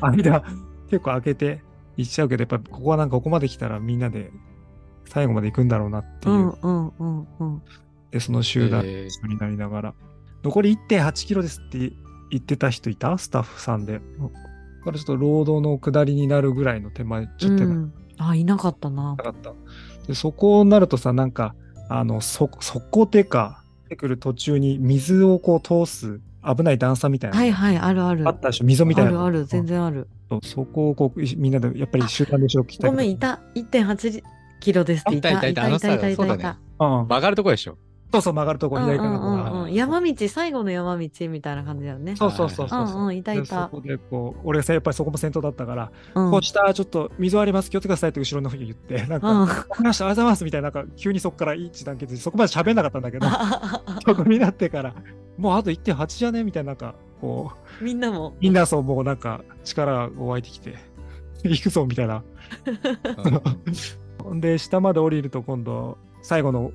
間 結構開けて行っちゃうけど、やっぱここはなんかここまで来たらみんなで最後まで行くんだろうなっていうう、んうんうんうん。でその集団になりながら、残り1.8キロですって言ってた人いた？スタッフさんで。だからちょっと労働の下りになるぐらいの手前、ちょっと手前うんあ、いなかったな。なかった。で、そこになるとさ、なんか、あの、そ、速攻ってか、出てくる途中に水をこう通す危ない段差みたいな。はいはい、あるある。あったでしょ？溝みたいな。あるある、全然ある。そこをこう、いみんなで、やっぱり集団で後ろ来たごめん、いた。1.8キロですっていた。いたいたいたあのさいたいたいたそうだねいた。うん。曲がるとこでしょ。そうそう、曲がるとこ左からこううんうんうんうん山道、最後の山道みたいな感じだよね。そうそうそうそうそう。うんうんいたいたでそこでこう、俺がさやっぱりそこも先頭だったから、うんこう下ちょっと水あります、気をつけてくださいって後ろの方に言って、なんか、うんわかりました、ありがとうございますみたいな、なんか急にそこから一致団結して、そこまで喋んなかったんだけど、そこになってから、もうあと1.8じゃねみたいな、なんか、こう、みんなも。みんなそう、もうなんか力が湧いてきて、行くぞみたいな。ほんで、下まで降りると今度、最後の、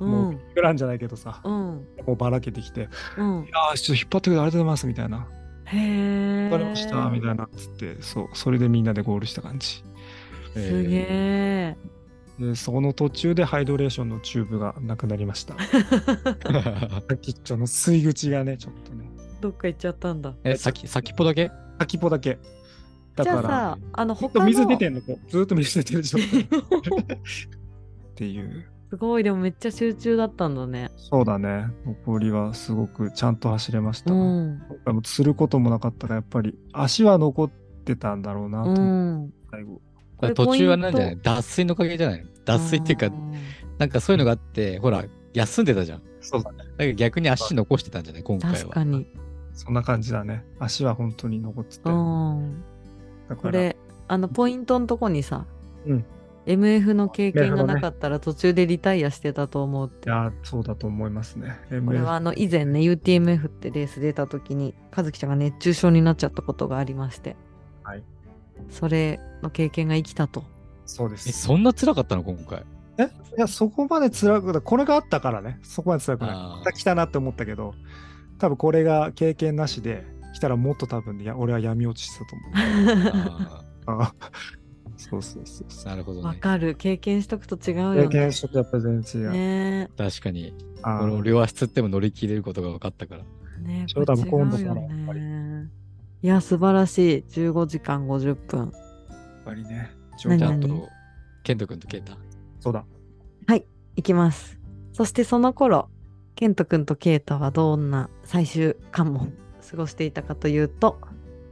うもう、ん。グランじゃないけどさ、うん。もうばらけてきて、うん。ああ、ちょっと引っ張ってくれてありがとうございますみたいな。へえ。わかりました、みたいなっつって、そう、それでみんなでゴールした感じ。すげえ。で、その途中でハイドレーションのチューブがなくなりました。先っちょの吸い口がね、ちょっとね、どっか行っちゃったんだ。え、先、先っぽだけ？先っぽだけ。だから、じゃあさ、あの、ずっと他の。水出てんの、こうずっと水出てる状態。っていう。すごい、でもめっちゃ集中だったんだね。そうだね。残りはすごくちゃんと走れました。うん。することもなかったら、やっぱり足は残ってたんだろうなとうん。最後。これ途中はなんじゃない？脱水のおかげじゃない？脱水っていうか、なんかそういうのがあって、ほら、休んでたじゃん。そうだね。だから逆に足残してたんじゃない？今回は。確かに。そんな感じだね。足は本当に残ってて。うん。これ、あの、ポイントのとこにさ、うん MF の経験がなかったら途中でリタイアしてたと思うって。いや、そうだと思いますね。これはあの以前ね UTMF ってレース出た時に和樹ちゃんが熱中症になっちゃったことがありまして、はい、それの経験が生きたと。え、そうです。そんな辛かったの？今回。え？いや、そこまで辛くない。これがあったからね。そこまで辛くない。また来たなって思ったけど、多分これが経験なしで来たらもっと多分、いや、俺は闇落ちしてたと思う。ああそうそうそうなるほどね。わかる経験しとくと違うう。よね。経験しとくとやっぱり全然違う。ね確かに。あーこの両足つっても乗り切れることが分かったから。えねえ翔太もこれ違う今度からよやっぱりね。いや素晴らしい15時間50分。やっぱりね。何じゃあ、あ何と、ケント君とケイタ。そうだ。いきます。そしてその頃ケント君とケイタはどんな最終関門過ごしていたかというと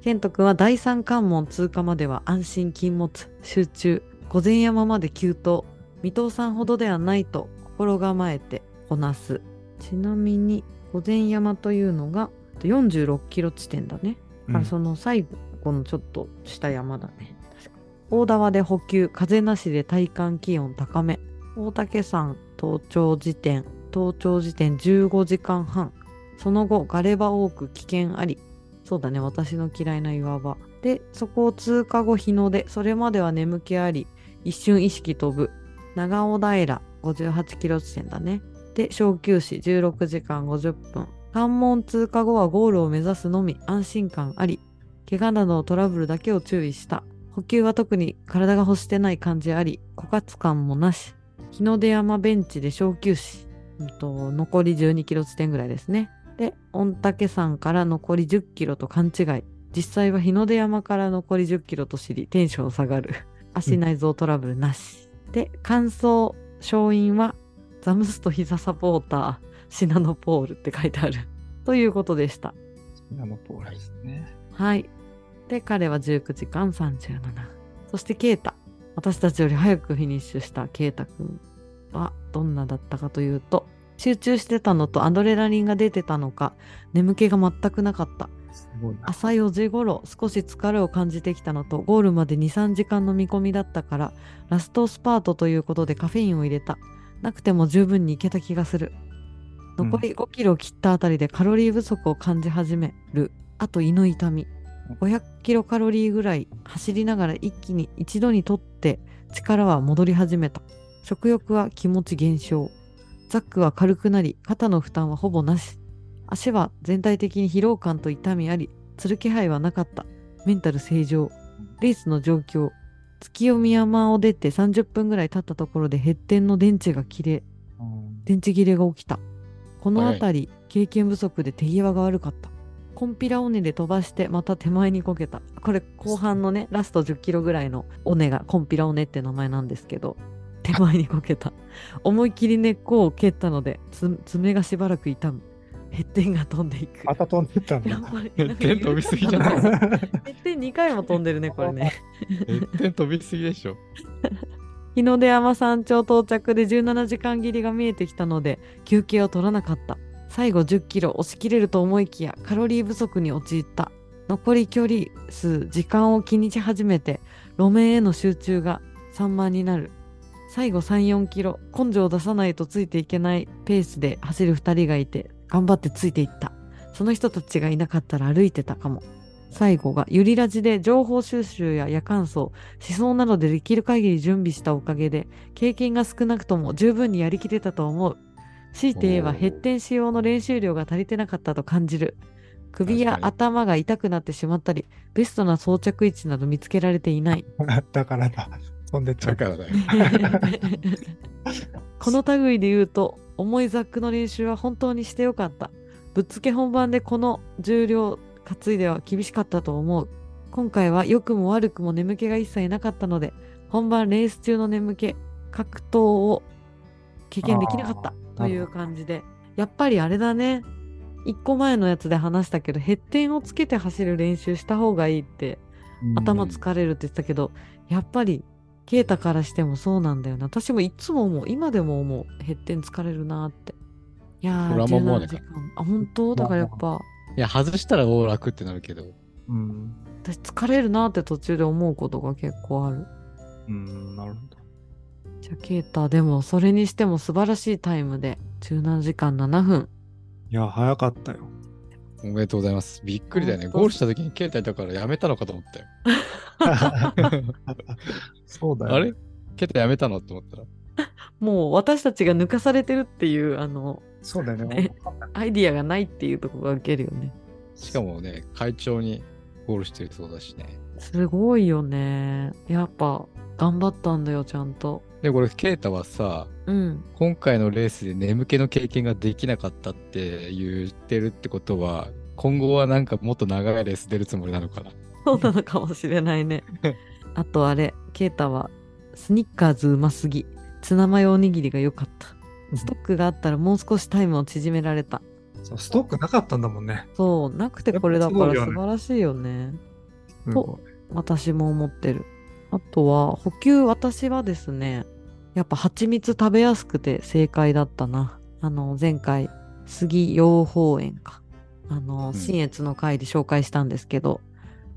ケント君は第三関門通過までは安心禁物集中御前山まで急登未踏さんほどではないと心構えてこなす。ちなみに御前山というのが46キロ地点だね。だからその最後のちょっと下山だね。大縄で補給風なしで体感気温高め。大竹山登頂時点登頂時点15時間半その後ガレ場多く危険ありそうだね私の嫌いな岩場。でそこを通過後日の出それまでは眠気あり一瞬意識飛ぶ。長尾平58キロ地点だね。で小休止16時間50分。関門通過後はゴールを目指すのみ安心感あり怪我などのトラブルだけを注意した。補給は特に体が欲してない感じあり枯渇感もなし。日の出山ベンチで小休止、うんと、残り12キロ地点ぐらいですね。で、御嶽山から残り10キロと勘違い。実際は日の出山から残り10キロと知り、テンション下がる。足内臓トラブルなし。で、感想、勝因は、ザムスト膝サポーター、シナノポールって書いてある。ということでした。あのポーラですね。はい。で、彼は19時間37。そして、ケイタ。私たちより早くフィニッシュしたケイタくんはどんなだったかというと、集中してたのとアドレナリンが出てたのか、眠気が全くなかった。朝4時頃、少し疲れを感じてきたのと、ゴールまで2、3時間の見込みだったから、ラストスパートということでカフェインを入れた。なくても十分にいけた気がする。残り5キロ切ったあたりでカロリー不足を感じ始める。あと胃の痛み。500キロカロリーぐらい走りながら一気に一度に取って力は戻り始めた。食欲は気持ち減少。ザックは軽くなり肩の負担はほぼなし。足は全体的に疲労感と痛みあり、つる気配はなかった。メンタル正常。レースの状況。月読山を出て30分ぐらい経ったところでヘッテンの電池が切れ、うん電池切れが起きた。この辺り、経験不足で手際が悪かった。コンピラ尾根で飛ばしてまた手前にこけた。これ後半のね、ラスト10キロぐらいの尾根がコンピラ尾根って名前なんですけど、手前にこけた。思い切り根っこを蹴ったので、つ爪がしばらく痛む。ヘッテンが飛んでいく。また飛んでったんだやっ。ぱりヘッテン飛びすぎじゃない？ヘッテン2回も飛んでるね、これね。ヘッテン飛びすぎでしょ。日の出山山頂到着で17時間切りが見えてきたので休憩を取らなかった最後10キロ押し切れると思いきやカロリー不足に陥った残り距離数時間を気にし始めて路面への集中が散漫になる最後3、4キロ根性を出さないとついていけないペースで走る2人がいて頑張ってついていった。その人たちがいなかったら歩いてたかも。最後がゆりラジで情報収集や夜間走思想などでできる限り準備したおかげで経験が少なくとも十分にやりきれたと思う。強いて言えばおー。ヘッテン仕様の練習量が足りてなかったと感じる。首や頭が痛くなってしまったりベストな装着位置など見つけられていない。だからだ。飛んでっちゃう。だからだよ。この類で言うと重いザックの練習は本当にしてよかった。ぶっつけ本番でこの重量担いでは厳しかったと思う。今回は良くも悪くも眠気が一切なかったので本番レース中の眠気格闘を経験できなかったという感じで。やっぱりあれだね。一個前のやつで話したけどヘッテンをつけて走る練習した方がいいって頭疲れるって言ってたけど、やっぱりケイタからしてもそうなんだよな。私もいつも思う、今でも思う、ヘッテン疲れるなって。いやー、俺あんま思わない17時間。あ、本当？だからやっぱ、いや、外したらお楽ってなるけど、うん。私疲れるなって途中で思うことが結構ある。うん、なるほど。じゃあ、ケイタ、でもそれにしても素晴らしいタイムで、17時間7分。いや、早かったよ。おめでとうございます。びっくりだよね。ゴールした時に携帯だからやめたのかと思ったよ。そうだよ。あれ？携帯やめたのって思ったら？もう私たちが抜かされてるっていう、あの、そうだよねね。アイディアがないっていうところが受けるよね。しかもね、会長にゴールしてるそうだしね。すごいよね。やっぱ、頑張ったんだよ、ちゃんと。で、これ、ケイタはさ、うん。今回のレースで眠気の経験ができなかったって言ってるってことは、今後はなんかもっと長いレース出るつもりなのかな？そうなのかもしれないね。あとあれ、ケイタは、スニッカーズうますぎ。ツナマヨおにぎりが良かった。ストックがあったらもう少しタイムを縮められた。そうストックなかったんだもんね。そう、なくてこれだから素晴らしいよね。すごい私も思ってる。あとは、補給、私はですね、やっぱ蜂蜜食べやすくて正解だったな。あの、前回、杉養蜂園か。あの、ん新越の回で紹介したんですけど、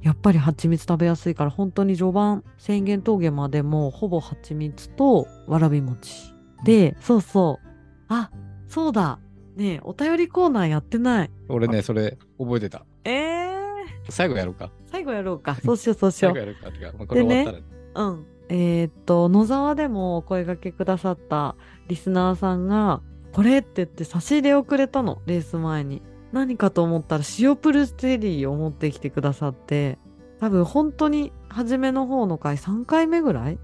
やっぱり蜂蜜食べやすいから、本当に序盤、宣言峠までもほぼ蜂蜜とわらび餅。で、そうそう。あ、そうだ。ねえ、お便りコーナーやってない。俺ね、それ覚えてた。えー、最後やろうか。最後やろうか。そうしよう、そうしよう最後。やろうか。てか、まあ、これ終わったら。うん。えーっと、野沢でもお声掛けくださったリスナーさんが、これって言って差し入れをくれたの、レース前に。何かと思ったら塩プルゼリーを持ってきてくださって、多分本当に初めの方の回、3回目ぐらい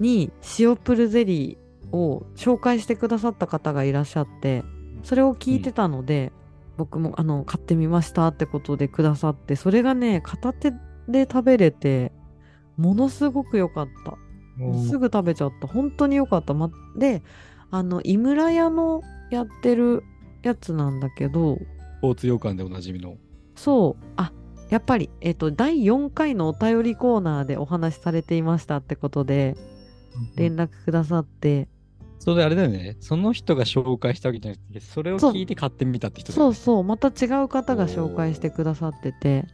に塩プルゼリーを紹介してくださった方がいらっしゃって、それを聞いてたので、僕もあの買ってみましたってことでくださって、それがね、片手で食べれて、ものすごく良かった。すぐ食べちゃった。本当に良かった。ま、で、あの、井村屋のやってるやつなんだけど、スポーツ洋館でおなじみの。そう、あ、やっぱり、えっ、と、第4回のお便りコーナーでお話しされていましたってことで、連絡くださって、それであれだよね。その人が紹介したわけじゃなくて、それを聞いて買ってみたって人だそうそう、また違う方が紹介してくださってて、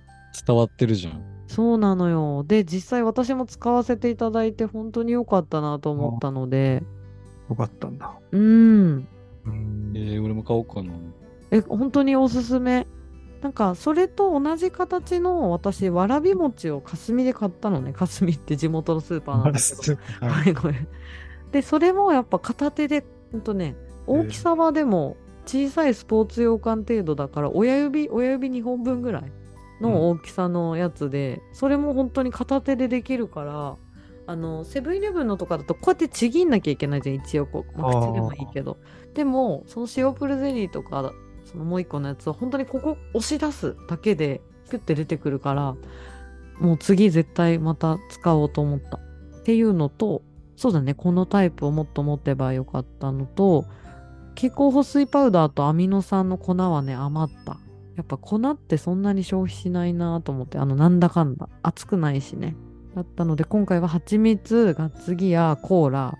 伝わってるじゃん。そうなのよ。で、実際私も使わせていただいて本当に良かったなと思ったので、よかったんだ。うん。うんえー、俺も買おうかな。え、本当におすすめ。なんか、それと同じ形の私、わらび餅を霞で買ったのね。霞って地元のスーパーなんだけど。ごはいめんごめん。で、それもやっぱ片手で、ほんとね、大きさはでも小さいスポーツ用館程度だから、親指、親指2本分ぐらいの大きさのやつで、それも本当に片手でできるから、あの、セブンイレブンのとかだとこうやってちぎんなきゃいけないじゃん、一応こう。口でもいいけど。でも、その塩プルゼリーとか、そのもう一個のやつを本当にここ押し出すだけで、ピュッて出てくるから、もう次絶対また使おうと思った。っていうのと、そうだね、このタイプをもっと持ってばよかったのと、蛍光補水パウダーとアミノ酸の粉はね、余った。やっぱ粉ってそんなに消費しないなと思って、あの、なんだかんだ。熱くないしね。だったので今回は蜂蜜ガッツギアコーラ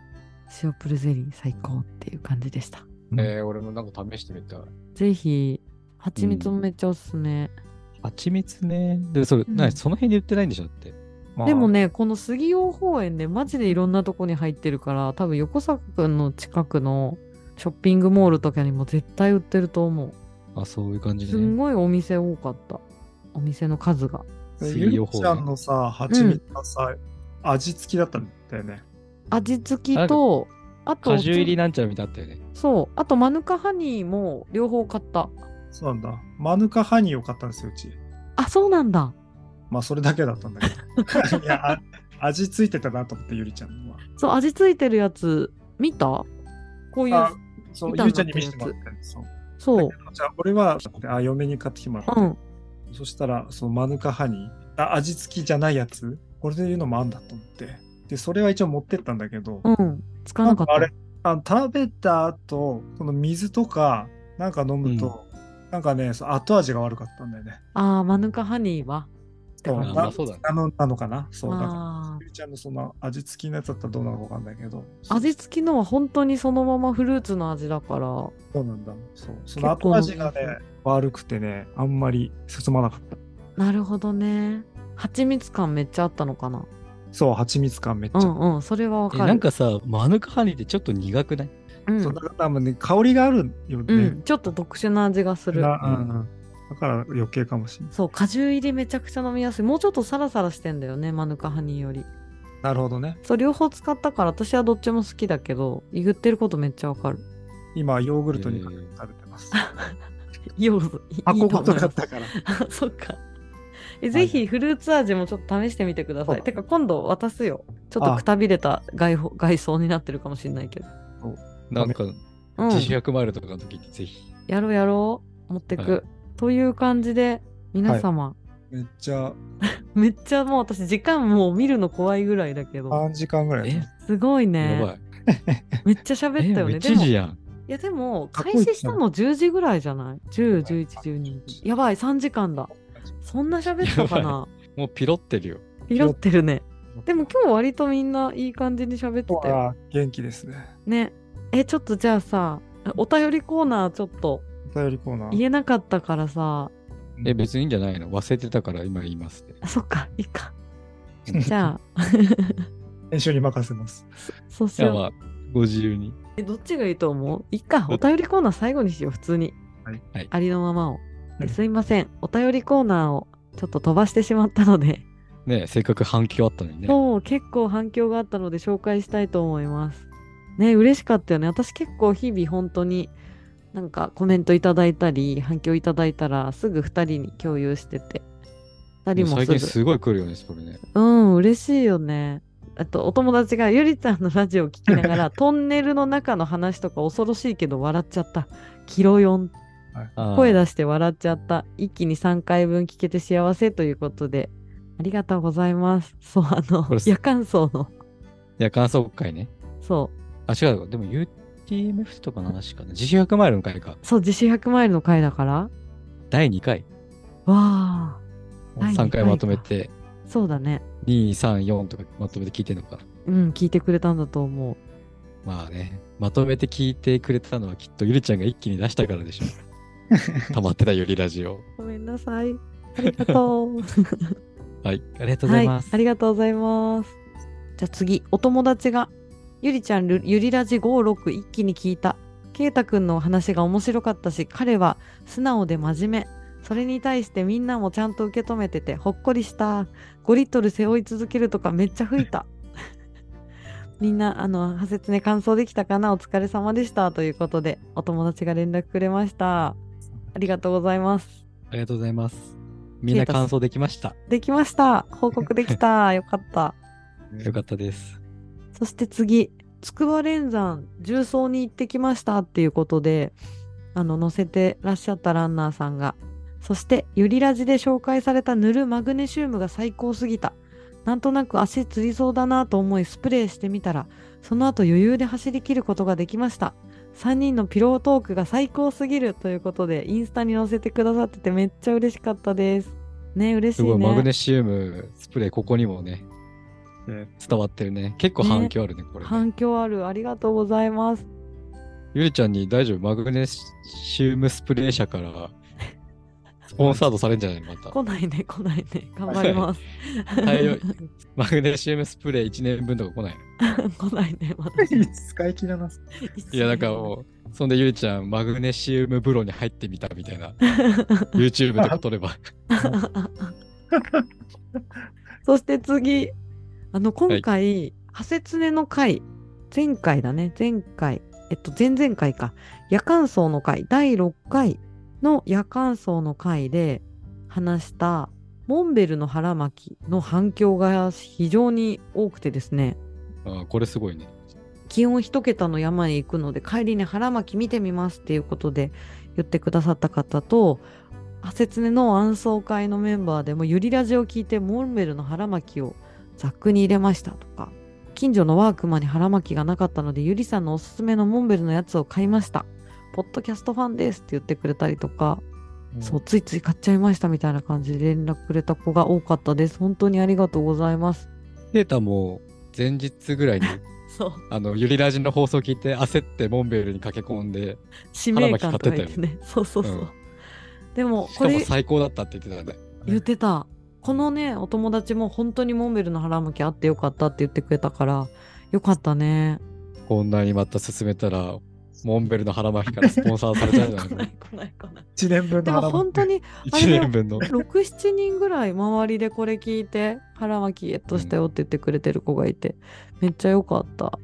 塩プルゼリー最高っていう感じでしたえー、俺もなんか試してみたい。ぜひ蜂蜜もめっちゃおすすめ、蜂蜜ね。で、それ、うんなにその辺に売ってないんでしょ？って。まあでもねこの杉養蜂園ねマジでいろんなとこに入ってるから多分横坂くんの近くのショッピングモールとかにも絶対売ってると思うあ、そういう感じすんね。ごいお店多かったお店の数がゆりちゃんのさ、蜂蜜はさ、味付きだったんだよね。味付きとあと果汁入りなんちゃらみたいなのあったよね。そうあとマヌカハニーも両方買ったそうなんだ。マヌカハニーを買ったんですよ、うち。あそうなんだまあ、それだけだったんだけど。いや、あ味付いてたなと思って、ゆりちゃんのは。そう味付いてるやつ見た？こういうあそう、ゆりちゃんに見せてもらったんですよ。そうじゃあ、俺は、あ、嫁に買ってきてもらって。うんそしたら、そのマヌカハニー、あ味付きじゃないやつ、これで言うのもあんだと思って。で、それは一応持ってったんだけど、うんつかなかったあれあの食べた後、その水とかなんか飲むと、なんかね、そう後味が悪かったんだよね。あーマヌカハニーはそうあなまあそうだねなのなのかな？そうだから。あゆりちゃんのその味付きのやつだったらどうなのかわかんないけど。ー味付きのは本当にそのままフルーツの味だからそうなんだ。そう。その後味がね、悪くてね、あんまり進まなかった。なるほどね蜂蜜感めっちゃあったのかな？そう、蜂蜜感めっちゃ。うんうんそれはわえかるなんかさ、マヌカハニーってちょっと苦くない？うんそうだから多分ね、香りがあるよね。うん、ちょっと特殊な味がするなうんうんだから余計かもしれない。そう果汁入りめちゃくちゃ飲みやすいもうちょっとサラサラしてんだよねマヌカハニーよりなるほどね。そう両方使ったから私はどっちも好きだけど言ってることめっちゃわかる今、ヨーグルトにへー食べてます。よういい箱ごといいと買ったから。あ そっかえぜひフルーツ味もちょっと試してみてください。てか今度渡すよ。ちょっとくたびれた外ほ外装になってるかもしれないけど。なんか、うん、自主100マイルとかの時にぜひ。やろうやろう。持ってく。はいという感じで皆様、めっちゃ めっちゃもう私時間もう見るの怖いぐらいだけど3時間ぐらい。え、すごいやばねい。めっちゃ喋ったよえ、ね。1でもい時やん。やでも開始したの10時ぐらいじゃない ?10、11、12。やばい3時間だ。そんな喋ったかやな？もうピロってるよ。ピロってるね。でも今日割とみんないい感じに喋ってたよ。あ元気ですね。ね。え、ちょっとじゃあさ、お便りコーナーちょっとお便りコーナー。言えなかったからさ、え、別にいいんじゃないの？忘れてたから今言いますって。あそっか、いいか。じゃあ、編集に任せます。そうしよう。まあ、ご自由に。え、どっちがいいと思う？いいか、お便りコーナー最後にしよう、普通に。はいはいありのままを。うんすいません、お便りコーナーをちょっと飛ばしてしまったので、ねせっかく反響あったのにね。そう、結構反響があったので紹介したいと思います。ね、嬉しかったよね。私結構日々本当になんかコメントいただいたり、反響いただいたらすぐ2人に共有してて。2人も最すぐ。近すごい来るよね、それね。うん、嬉しいよね。あと、お友達がゆりちゃんのラジオを聞きながら、トンネルの中の話とか恐ろしいけど笑っちゃった。キロ4。あー声出して笑っちゃった。一気に3回分聞けて幸せということで、ありがとうございます。そう、あの夜間層の、夜間総会ね。そう、あ、違う。でも UTMF とかの話かな。自主100マイルの回か。そう、自主100マイルの回だから。第2回。わあ、第二3回まとめて、そうだね。2、3、4とかまとめて聞いてんのか。うん、聞いてくれたんだと思う。まあね、まとめて聞いてくれたのはきっとゆりちゃんが一気に出したからでしょ。溜まってたゆりラジオ。ごめんなさい。ありがとう。はい、ありがとうございます。はい、ありがとうございます。じゃあ次、お友達が、ゆりちゃん、ゆりラジ56一気に聞いた。けいたくんの話が面白かったし、彼は素直で真面目。それに対してみんなもちゃんと受け止めてて、ほっこりした。5リットル背負い続けるとかめっちゃ吹いた。みんな、あの、派説ね、感想できたかな？お疲れ様でした。ということで、お友達が連絡くれました。ありがとうございます。ありがとうございます。みんな感想できました？できました。報告できた。よかった。よかったです。そして次、筑波連山重曹に行ってきましたっていうことで、あの、乗せてらっしゃったランナーさんが、そして、ゆりラジで紹介された塗るマグネシウムが最高すぎた。なんとなく足つりそうだなと思いスプレーしてみたら、その後余裕で走り切ることができました。3人のピロートークが最高すぎるということで、インスタに載せてくださっててめっちゃ嬉しかったです。ね、嬉しいね。マグネシウムスプレー、ここにもね、伝わってるね。結構反響あるね、これね、反響ある。ありがとうございます。ゆりちゃんに大丈夫？マグネシウムスプレー社から スポンサードされるんじゃないの？また。来ないね、来ないね。頑張ります。マグネシウムスプレー1年分とか来ないの？来ないね、まだ。使い切らなす。いや、なんかもう、そんでゆりちゃん、マグネシウム風呂に入ってみたみたいな、YouTube とか撮れば。そして次、あの、今回、ハセツネの回、前回だね、前回、えっと、前々回か、夜間層の回、第6回の夜間層の回で話した、モンベルの腹巻きの反響が非常に多くてですね、あこれすごいね。気温一桁の山へ行くので帰りに腹巻き見てみますっていうことで言ってくださった方とアセツネの暗奏会のメンバーでもユリラジを聞いてモンベルの腹巻きをザックに入れましたとか近所のワークマンに腹巻きがなかったのでユリさんのおすすめのモンベルのやつを買いました。ポッドキャストファンですって言ってくれたりとか、そうついつい買っちゃいましたみたいな感じで連絡くれた子が多かったです。本当にありがとうございます。データも前日ぐらいに、そう。あの、ゆりラジの放送聞いて焦ってモンベルに駆け込んで、使命感とか言ってね。そうそうそう、うん。でもこれ最高だったって言ってたんで。言ってたこのねお友達も本当にモンベルの腹巻きあってよかったって言ってくれたからよかったね。こんなにまた進めたら、モンベルの腹巻きからスポンサーされちゃうんじゃない来のない来ない来ない。1年分でもの腹本当にあ ?1 れ年分の。67人ぐらい周りでこれ聞いて腹巻きゲットしたよって言ってくれてる子がいて、めっちゃよかった。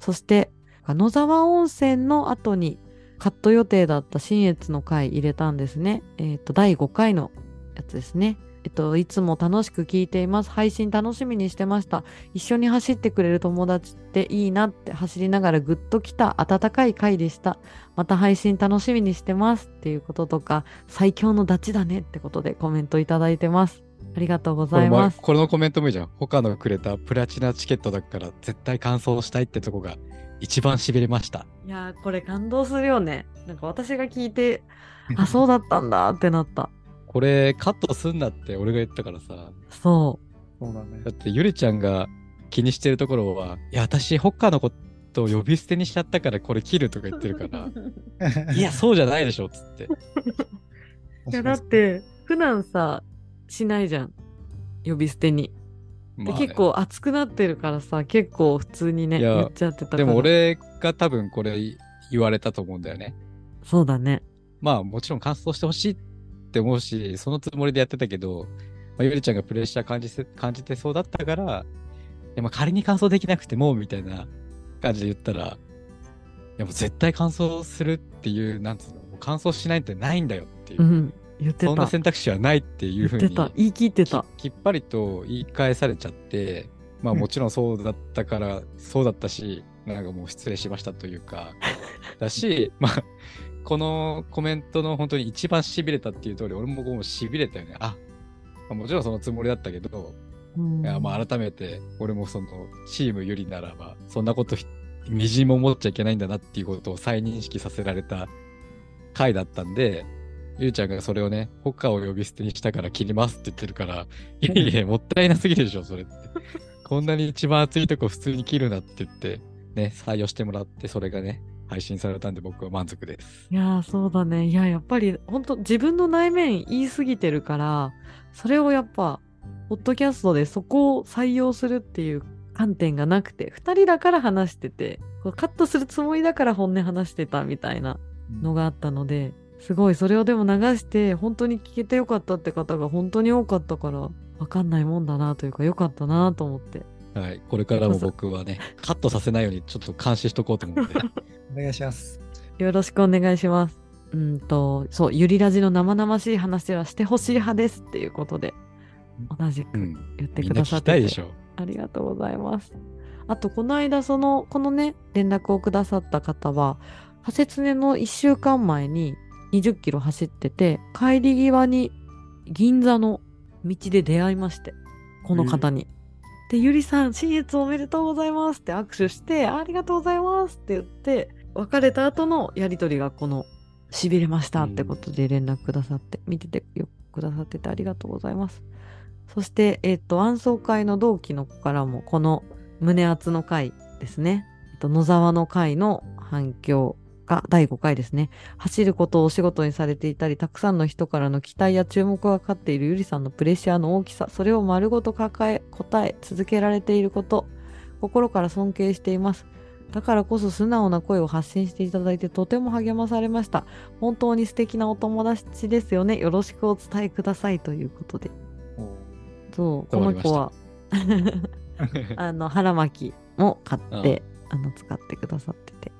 そして野沢温泉の後にカット予定だった新越の回入れたんですね。えっ、と第5回のやつですねえっと、いつも楽しく聞いています。配信楽しみにしてました。一緒に走ってくれる友達っていいなって走りながらグッときた温かい回でした。また配信楽しみにしてますっていうこととか、最強のダチだねってことでコメントいただいてます。ありがとうございます。これのコメントもいいじゃん。他のくれたプラチナチケットだから絶対完走したいってとこが一番しびれました。いやー、これ感動するよね。なんか私が聞いて、あ、そうだったんだってなった。これカットすんなって俺が言ったからさ。そそうだねだ。ってゆりちゃんが気にしてるところは、いや、私、ホッカーのことを呼び捨てにしちゃったからこれ切るとか言ってるから、いや、そうじゃないでしょ、つって。いや、だって、普段さ、しないじゃん。呼び捨てに。でまあね結構熱くなってるからさ、結構普通にね、言っちゃってたから。でも、俺が多分これ言われたと思うんだよね。そうだね。まあ、もちろん感想してほしいって思うし、そのつもりでやってたけど、まあ、ゆりちゃんがプレッシャー感じせ感じてそうだったから、でも仮に感想できなくても、みたいな感じで言ったら、いやもう絶対感想するっていう、なんつうの、もう感想しないってないんだよっていう、うん。言ってた。そんな選択肢はないっていうふうに言い切ってた。ききっぱりと言い返されちゃって、まあうんもちろんそうだったから、そうだったし、なんかもう失礼しましたというか、だし、まあ、このコメントの本当に一番痺れたっていう通り、俺ももう痺れたよね。あ、まあもちろんそのつもりだったけど、うんいやまあ改めて俺もそのチームよりならば、そんなことひみじんも思っちゃいけないんだなっていうことを再認識させられた回だったんで、ゆうちゃんがそれをね、ホッカーを呼び捨てにしたから切りますって言ってるから、いやいや、もったいなすぎるでしょ、それって。こんなに一番熱いとこ普通に切るなって言って、ね、採用してもらって、それがね、配信されたんで僕は満足です。いやーそうだね。いや、やっぱり本当自分の内面言い過ぎてるから、それをやっぱ、ポッドキャストでそこを採用するっていう観点がなくて、2人だから話してて、カットするつもりだから本音話してたみたいなのがあったので、すごいそれをでも流して、本当に聞けてよかったって方が本当に多かったから、わかんないもんだなというか、よかったなと思って。はい。これからも僕はね、カットさせないようにちょっと監視しとこうと思って。お願いします。よろしくお願いします。うんと、そう、ゆりラジの生々しい話はしてほしい派ですっていうことで、同じくうん。言ってくださってて、聞きたいでしょ。ありがとうございます。あと、この間、その、このね、連絡をくださった方は、ハセツネの1週間前に20キロ走ってて、帰り際に銀座の道で出会いまして、この方に。で、ゆりさん、新越おめでとうございますって握手して、ありがとうございますって言って、別れた後のやりとりがこの、しびれましたってことで連絡くださって、見ててよくださっててありがとうございます。そして、えっ、と、暗奏会の同期の子からも、この胸圧の会ですね。えっと、野沢の会の反響が第5回ですね。走ることをお仕事にされていたり、たくさんの人からの期待や注目がかかっているゆりさんのプレッシャーの大きさ、それを丸ごと抱え、答え、続けられていること、心から尊敬しています。だからこそ素直な声を発信していただいてとても励まされました。本当に素敵なお友達ですよね。よろしくお伝えくださいということで。そう、この子は、あの、腹巻きも買って、あの、使ってくださってて。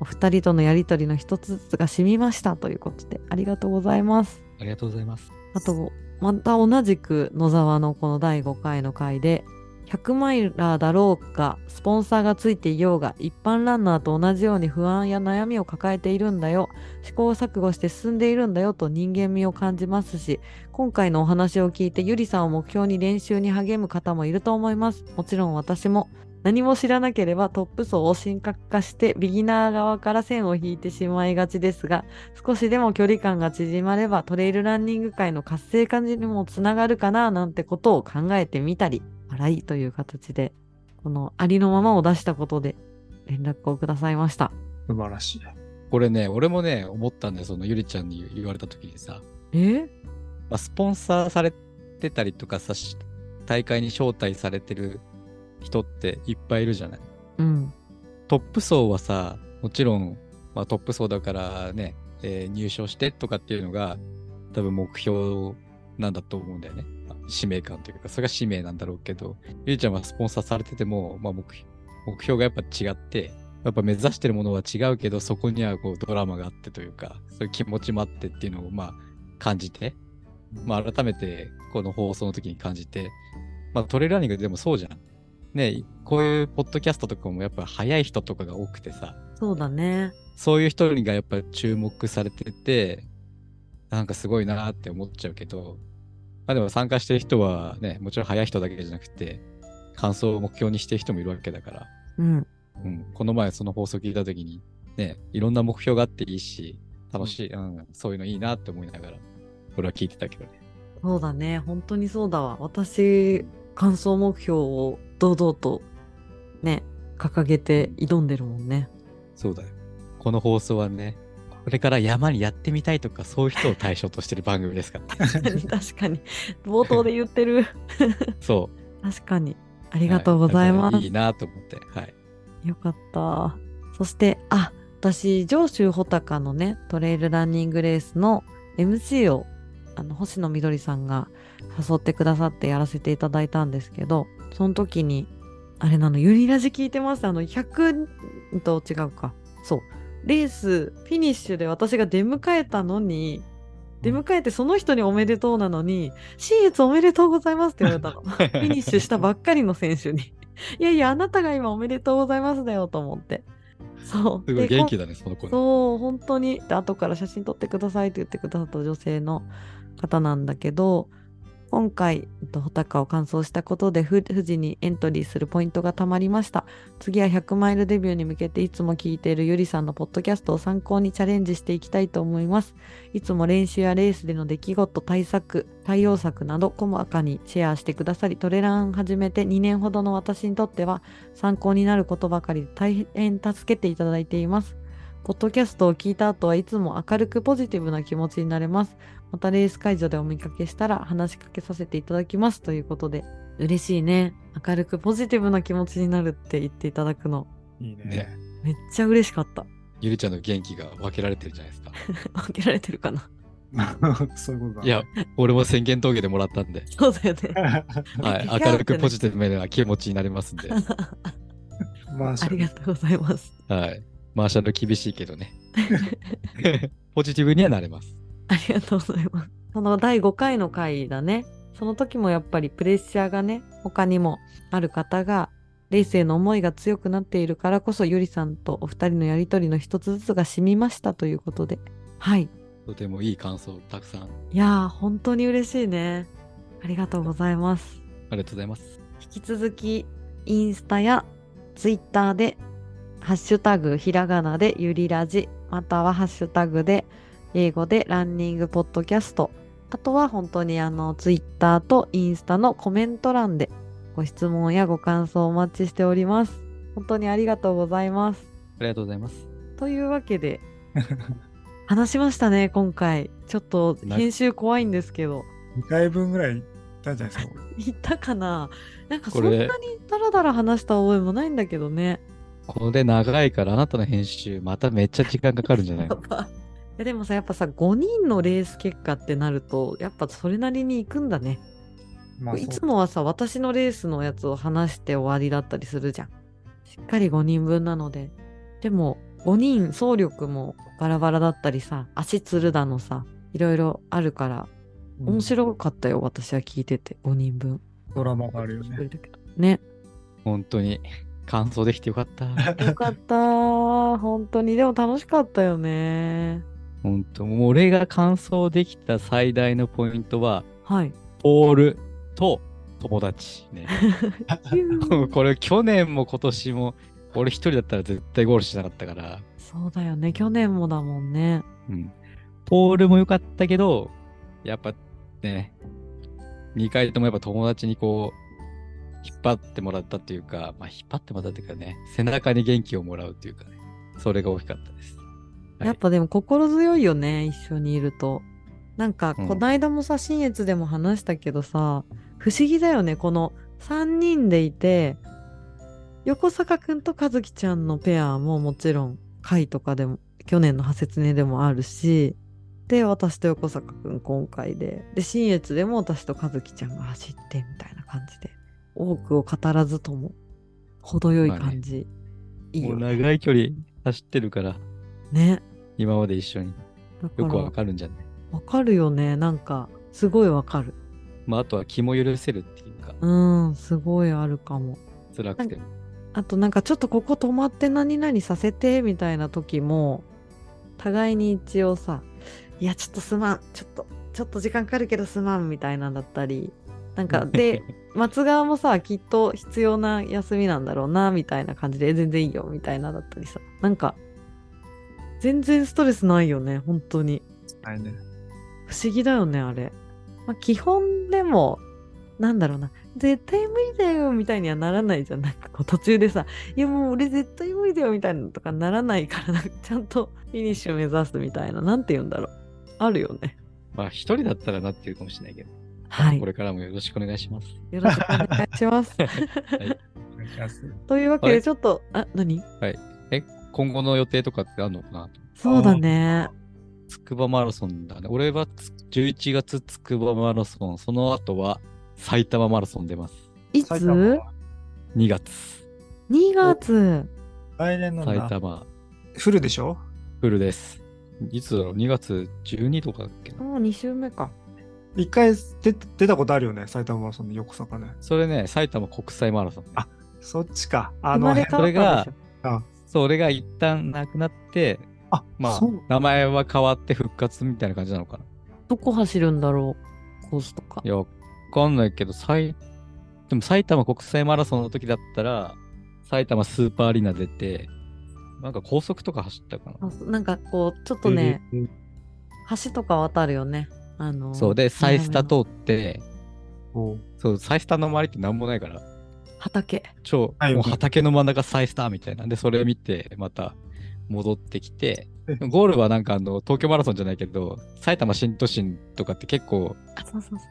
お二人とのやりとりの一つずつが染みましたということで、ありがとうございます。ありがとうございます。あと、また同じく野沢のこの第5回の回で、100マイラーだろうが、スポンサーがついていようが、一般ランナーと同じように不安や悩みを抱えているんだよ。試行錯誤して進んでいるんだよと人間味を感じますし、今回のお話を聞いてゆりさんを目標に練習に励む方もいると思います。もちろん私も。何も知らなければトップ層を神格化してビギナー側から線を引いてしまいがちですが、少しでも距離感が縮まればトレイルランニング界の活性化にもつながるかななんてことを考えてみたり、笑いという形で、このありのままを出したことで連絡をくださいました。素晴らしい。これね、俺もね、思ったんだよ。そのゆりちゃんに言われた時にさ、え？まあ、スポンサーされてたりとかさ、し大会に招待されてる人っていっぱいいるじゃない。うん。トップ層はさ、もちろん、まあ、トップ層だからね、えー入賞してとかっていうのが多分目標なんだと思うんだよね。まあ使命感というか、それが使命なんだろうけど、ゆりちゃんはスポンサーされてても、まあ、目標目標がやっぱ違って、やっぱ目指してるものは違うけど、そこにはこうドラマがあってというか、そういう気持ちもあってっていうのをまあ感じて、まあ改めてこの放送の時に感じて、まあトレイルランニングでもそうじゃん。ねこういうポッドキャストとかもやっぱ早い人とかが多くてさ、そうだね。そういう人がやっぱ注目されてて、なんかすごいなって思っちゃうけど、まあでも参加してる人はね、もちろん早い人だけじゃなくて、感想を目標にしてる人もいるわけだから、うん。うん、この前その放送聞いた時に、ね、いろんな目標があっていいし、楽しい、うん、そういうのいいなって思いながら、俺は聞いてたけどね。そうだね。本当にそうだわ。私、感想目標を堂々とね、掲げて挑んでるもんね。そうだよ。この放送はね、これから山にやってみたいとか、そういう人を対象としてる番組ですから。確かに、確かに。冒頭で言ってる。そう。確かに。ありがとうございます。はいいいなと思って。はい。よかった。そして、あ、私、上州穂高のね、トレイルランニングレースの MC を、あの、星野みどりさんが誘ってくださってやらせていただいたんですけど、その時に、あれなの、ユニラジ聞いてました。あの、100と違うか。そう。レース、フィニッシュで私が出迎えたのに、出迎えてその人におめでとうなのに、新越おめでとうございますって言われたの。フィニッシュしたばっかりの選手に。いやいや、あなたが今おめでとうございますだよと思って。そう。すごいで元気だね、その子ね。そう、本当に。で後から写真撮ってくださいって言ってくださった女性の方なんだけど、今回、穂高を完走したことで、富士にエントリーするポイントがたまりました。次は100マイルデビューに向けて、いつも聞いているゆりさんのポッドキャストを参考にチャレンジしていきたいと思います。いつも練習やレースでの出来事、対策、対応策など細かにシェアしてくださり、トレラン始めて2年ほどの私にとっては参考になることばかりで大変助けていただいています。ポッドキャストを聞いた後はいつも明るくポジティブな気持ちになれます。またレース会場でお見かけしたら話しかけさせていただきますということで、嬉しいね。明るくポジティブな気持ちになるって言っていただくの、いいね。ねめっちゃ嬉しかった。ゆりちゃんの元気が分けられてるじゃないですか。分けられてるかな？そういうことだ。いや、俺も宣言峠でもらったんで、そうだよね。はい、明るくポジティブな気持ちになれますんで、まあ、ありがとうございます。はい。マーシャル厳しいけどね。ポジティブにはなれます。ありがとうございます。その第5回の回だね。その時もやっぱりプレッシャーがね、他にもある方が、レースへの思いが強くなっているからこそ、ゆりさんとお二人のやりとりの一つずつが染みましたということで。はい。とてもいい感想たくさんあいやー、本当に嬉しいね。ありがとうございます。りがとうございます。引き続き、インスタやツイッターで、ハッシュタグひらがなでゆりラジ、またはハッシュタグで英語でランニングポッドキャストあとは本当にあの、ツイッターとインスタのコメント欄でご質問やご感想お待ちしております。本当にありがとうございます。ありがとうございます。というわけで、話しましたね、今回。ちょっと編集怖いんですけど。2回分ぐらいいったんじゃないですか？これ言ったかな？なんかそんなにダラダラ話した覚えもないんだけどね。これ長いからあなたの編集、まためっちゃ時間かかるんじゃないやばいやでもさ、やっぱさ、5人のレース結果ってなると、やっぱそれなりに行くんだね。まあいつもはさ、私のレースのやつを話して終わりだったりするじゃん。しっかり5人分なので。でも、5人走力もバラバラだったりさ、足つるだのさ、いろいろあるから、うん面白かったよ、私は聞いてて、5人分。ドラマがあるよね。ね。本当に。感想できてよかった。よかった。本当に。でも楽しかったよね。本当もう俺が感想できた最大のポイントは、はい。ポールと友達ね。これ去年も今年も、俺一人だったら絶対ゴールしなかったから、そうだよね。去年もだもんね。うん。ポールも良かったけど、やっぱね、2回ともやっぱ友達にこう、引っ張ってもらったっていうか、まあ引っ張ってもらったっていうかね、背中に元気をもらうっていうかね、それが大きかったです。はいやっぱでも心強いよね。一緒にいると。なんか、うんこないだもさ、新越でも話したけどさ、不思議だよね。この3人でいて、横坂くんと和樹ちゃんのペアももちろん、回とかでも、去年の派説ねでもあるし、で、私と横坂くん今回で、で、新越でも私と和樹ちゃんが走ってみたいな感じで、多くを語らずとも、程よい感じ。いいもうよね。長い距離走ってるから、ね。今まで一緒によくわかるんじゃない？わかるよね。なんか、すごいわかる。まああとは気も許せるっていうか、うん、すごいあるかも。辛くても。あとなんかちょっとここ止まって何々させてみたいな時も、互いに一応さ、いや、ちょっとすまん、ちょっと、ちょっと時間かかるけどすまんみたいなんだったり、なんか、で、松川もさ、きっと必要な休みなんだろうな、みたいな感じで、え全然いいよ、みたいなだったりさ、なんか、全然ストレスないよね、本当に。はいね。不思議だよね、あれ。まあ、基本でも、なんだろうな、絶対無理だよみたいにはならないじゃん。なんかこう途中でさ、いやもう俺絶対無理だよみたいなのとかならないから、なんかちゃんとフィニッシュ目指すみたいな、なんて言うんだろう。あるよね。まあ一人だったらなってるかもしれないけど、はい。これからもよろしくお願いします。よろしくお願いします。お願いします。というわけで、はいちょっと、あ、何？え、今後の予定とかってあるのかなそうだね。つくばマラソンだね。俺はつ11月つくばマラソン、その後は埼玉マラソン出ます。いつ？埼玉 ?2 は2月。月。来年なんだ。埼玉フルでしょ？フルです。いつだろう ?2 月12とかだっけ？な。もう2週目か。一回出出たことあるよね、埼玉マラソンの横坂ね。それね、埼玉国際マラソン。あそっちか。あ生まれ辺変わったでしょ。あそれが一旦なくなって、あ、まあそう、名前は変わって復活みたいな感じなのかな。どこ走るんだろうコースとかい。や、わかんないけど、埼でも埼玉国際マラソンの時だったら、埼玉スーパーアリーナ出て、なんか高速とか走ったかな。あなんかこう、ちょっとね、えー橋とか渡るよね。あのそうで、サイスタと通って、そう、サイスタの周りってなんもないから、畑。超、はいもう畑の真ん中サイスタみたいなんで、それを見て、また戻ってきてえ、ゴールはなんかあの、東京マラソンじゃないけど、埼玉新都心とかって結構。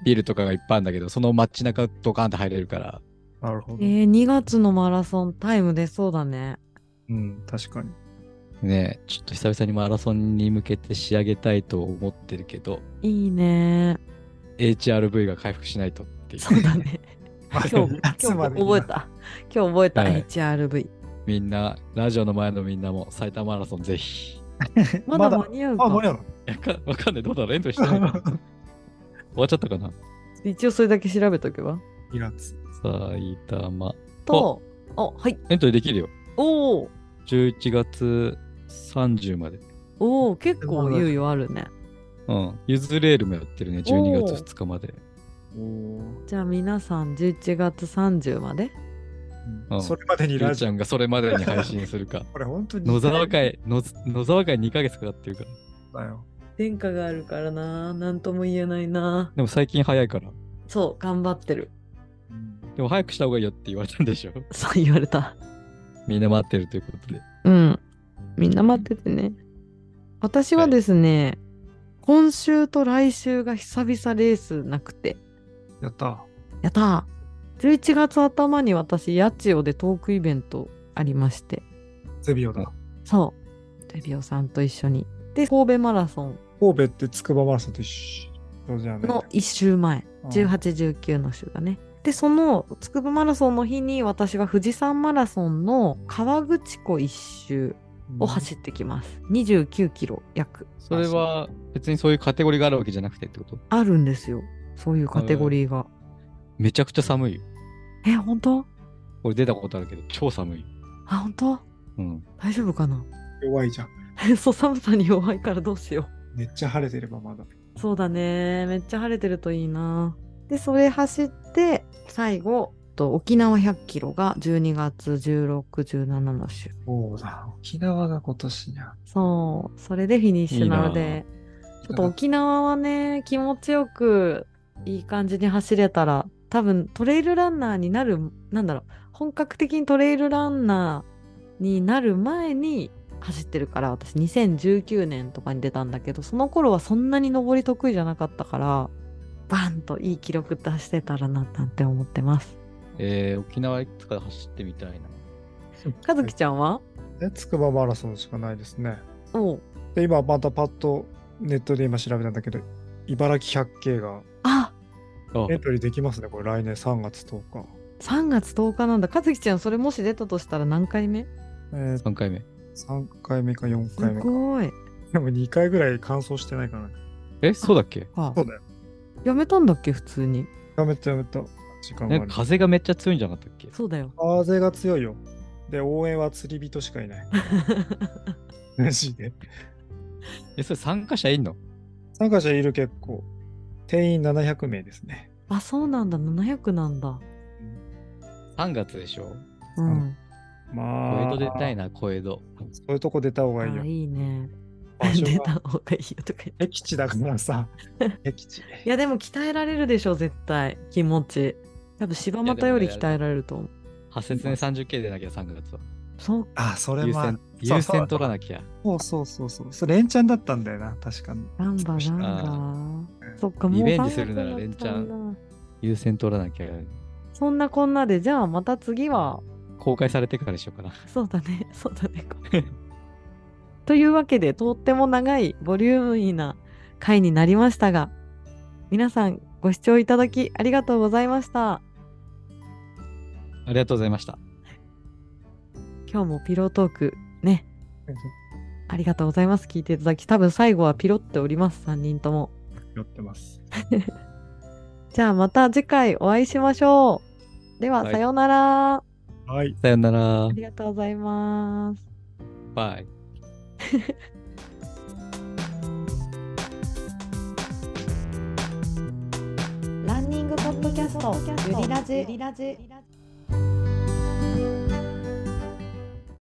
ビルとかがいっぱいあるんだけど、その街中ドカーンって入れるから、なるほど。えー、2月のマラソンタイム出そうだね。うん、確かに。ねちょっと久々にマラソンに向けて仕上げたいと思ってるけど、いいね。HRV が回復しないとっていう。そうだね。今日、今日覚えた。今日覚えた、はい HRV。みんな、ラジオの前のみんなも埼玉マラソンぜひ。まだ間に合うあ、間にか。合うわかんない。どうだろうエントリーしてない 終わっちゃったかな？一応それだけ調べとけば。2月。埼玉。と、あ、はい。エントリーできるよ。おお11月30まで。おお結構猶予あるね。うん。ゆずレールもやってるね。12月2日まで。じゃあ皆さん11月30まで？うんそれまでにラジオ。ゃんがそれまでに配信するか。これ本当に。野沢会、野野沢会2ヶ月かかってるから。だよ。殿下があるからな。なんとも言えないな。でも最近早いから。そう、頑張ってる。でも早くした方がいいよって言われたんでしょ？そう言われた。みんな待ってるということで。うん。みんな待っててね。私はですね、今週と来週が久々レースなくて。やった。やったー !11 月頭に私、八千代でトークイベントありまして。ゼビオだ。そう。デビオさんと一緒に。で、神戸マラソン神戸って筑波マラソンと一緒そうじゃね。の1週前、うん18、19の週がね。で、その筑波マラソンの日に私は富士山マラソンの川口湖一周を走ってきます。29キロ約。それは別にそういうカテゴリーがあるわけじゃなくてってこと？あるんですよ。そういうカテゴリーが。めちゃくちゃ寒いよ。え、本当？俺出たことあるけど、超寒い。あ、本当？うん。大丈夫かな？弱いじゃん。そう、寒さに弱いからどうしよう。めっちゃ晴れてればまだ。そうだね。めっちゃ晴れてるといいな。で、それ走って、最後、と沖縄100キロが12月16、17の週。そうだ。沖縄が今年や。そう、それでフィニッシュなのいで、ちょっと沖縄はね、気持ちよく、いい感じに走れたら、多分トレイルランナーになる、なんだろう、本格的にトレイルランナーになる前に走ってるから、私2019年とかに出たんだけど、その頃はそんなに登り得意じゃなかったから、バンといい記録出してたらな、なんて思ってます。えー、沖縄いつか走ってみたいな。かずきちゃんは？え、筑波マラソンしかないですね。おうで、今またパッとネットで今調べたんだけど、茨城百景がああエントリーできますね、これ来年3月10日。3月10日なんだ。かずきちゃん、それもし出たとしたら何回目？えー、3回目。3回目か4す回目か。ごい。でも2回ぐらい完走してないかな。え、そうだっけ？あそうだよ。やめたんだっけ？普通に。やめたやめた。時間なん風がめっちゃ強いんじゃなかったっけ？そうだよ。風が強いよ。で、応援は釣り人しかいない。マジで。え、それ参加者いんの？参加者いる結構。定員700名ですね。あ、そうなんだ。700なんだ。?3 月でしょ？うん。まあ、小江戸出たいな、小江戸。そういうとこ出た方がいいよあ。いいね。出たが方がいいよとか言って。僻地だからさ。僻地。いや、でも鍛えられるでしょ、絶対。気持ち。多分柴又より鍛えられると思う。派切ね 30K でなきゃ3月は。そう。あ、それは優先、優先取らなきゃ。そうそうそうそう。それ連チャンだったんだよな、確かに。ガンバガンバ。そっか、もうリベンジ3するなら月になっちゃうんだ連優先取らなきゃ。そんなこんなで、じゃあまた次は、公開されてからにしようかな。そうだね、そうだね。というわけで、とっても長い、ボリューミーな回になりましたが、皆さんご視聴いただきありがとうございました。ありがとうございました。今日もピロートークね、ありがとうございます。聞いていただき、多分最後はピロっております、3人とも。寄ってます。じゃあまた次回お会いしましょう。では、はいさようなら。はい。さよならあ。りがとうございます。バイ。ランニングポッドキャスト、ゆりラジ。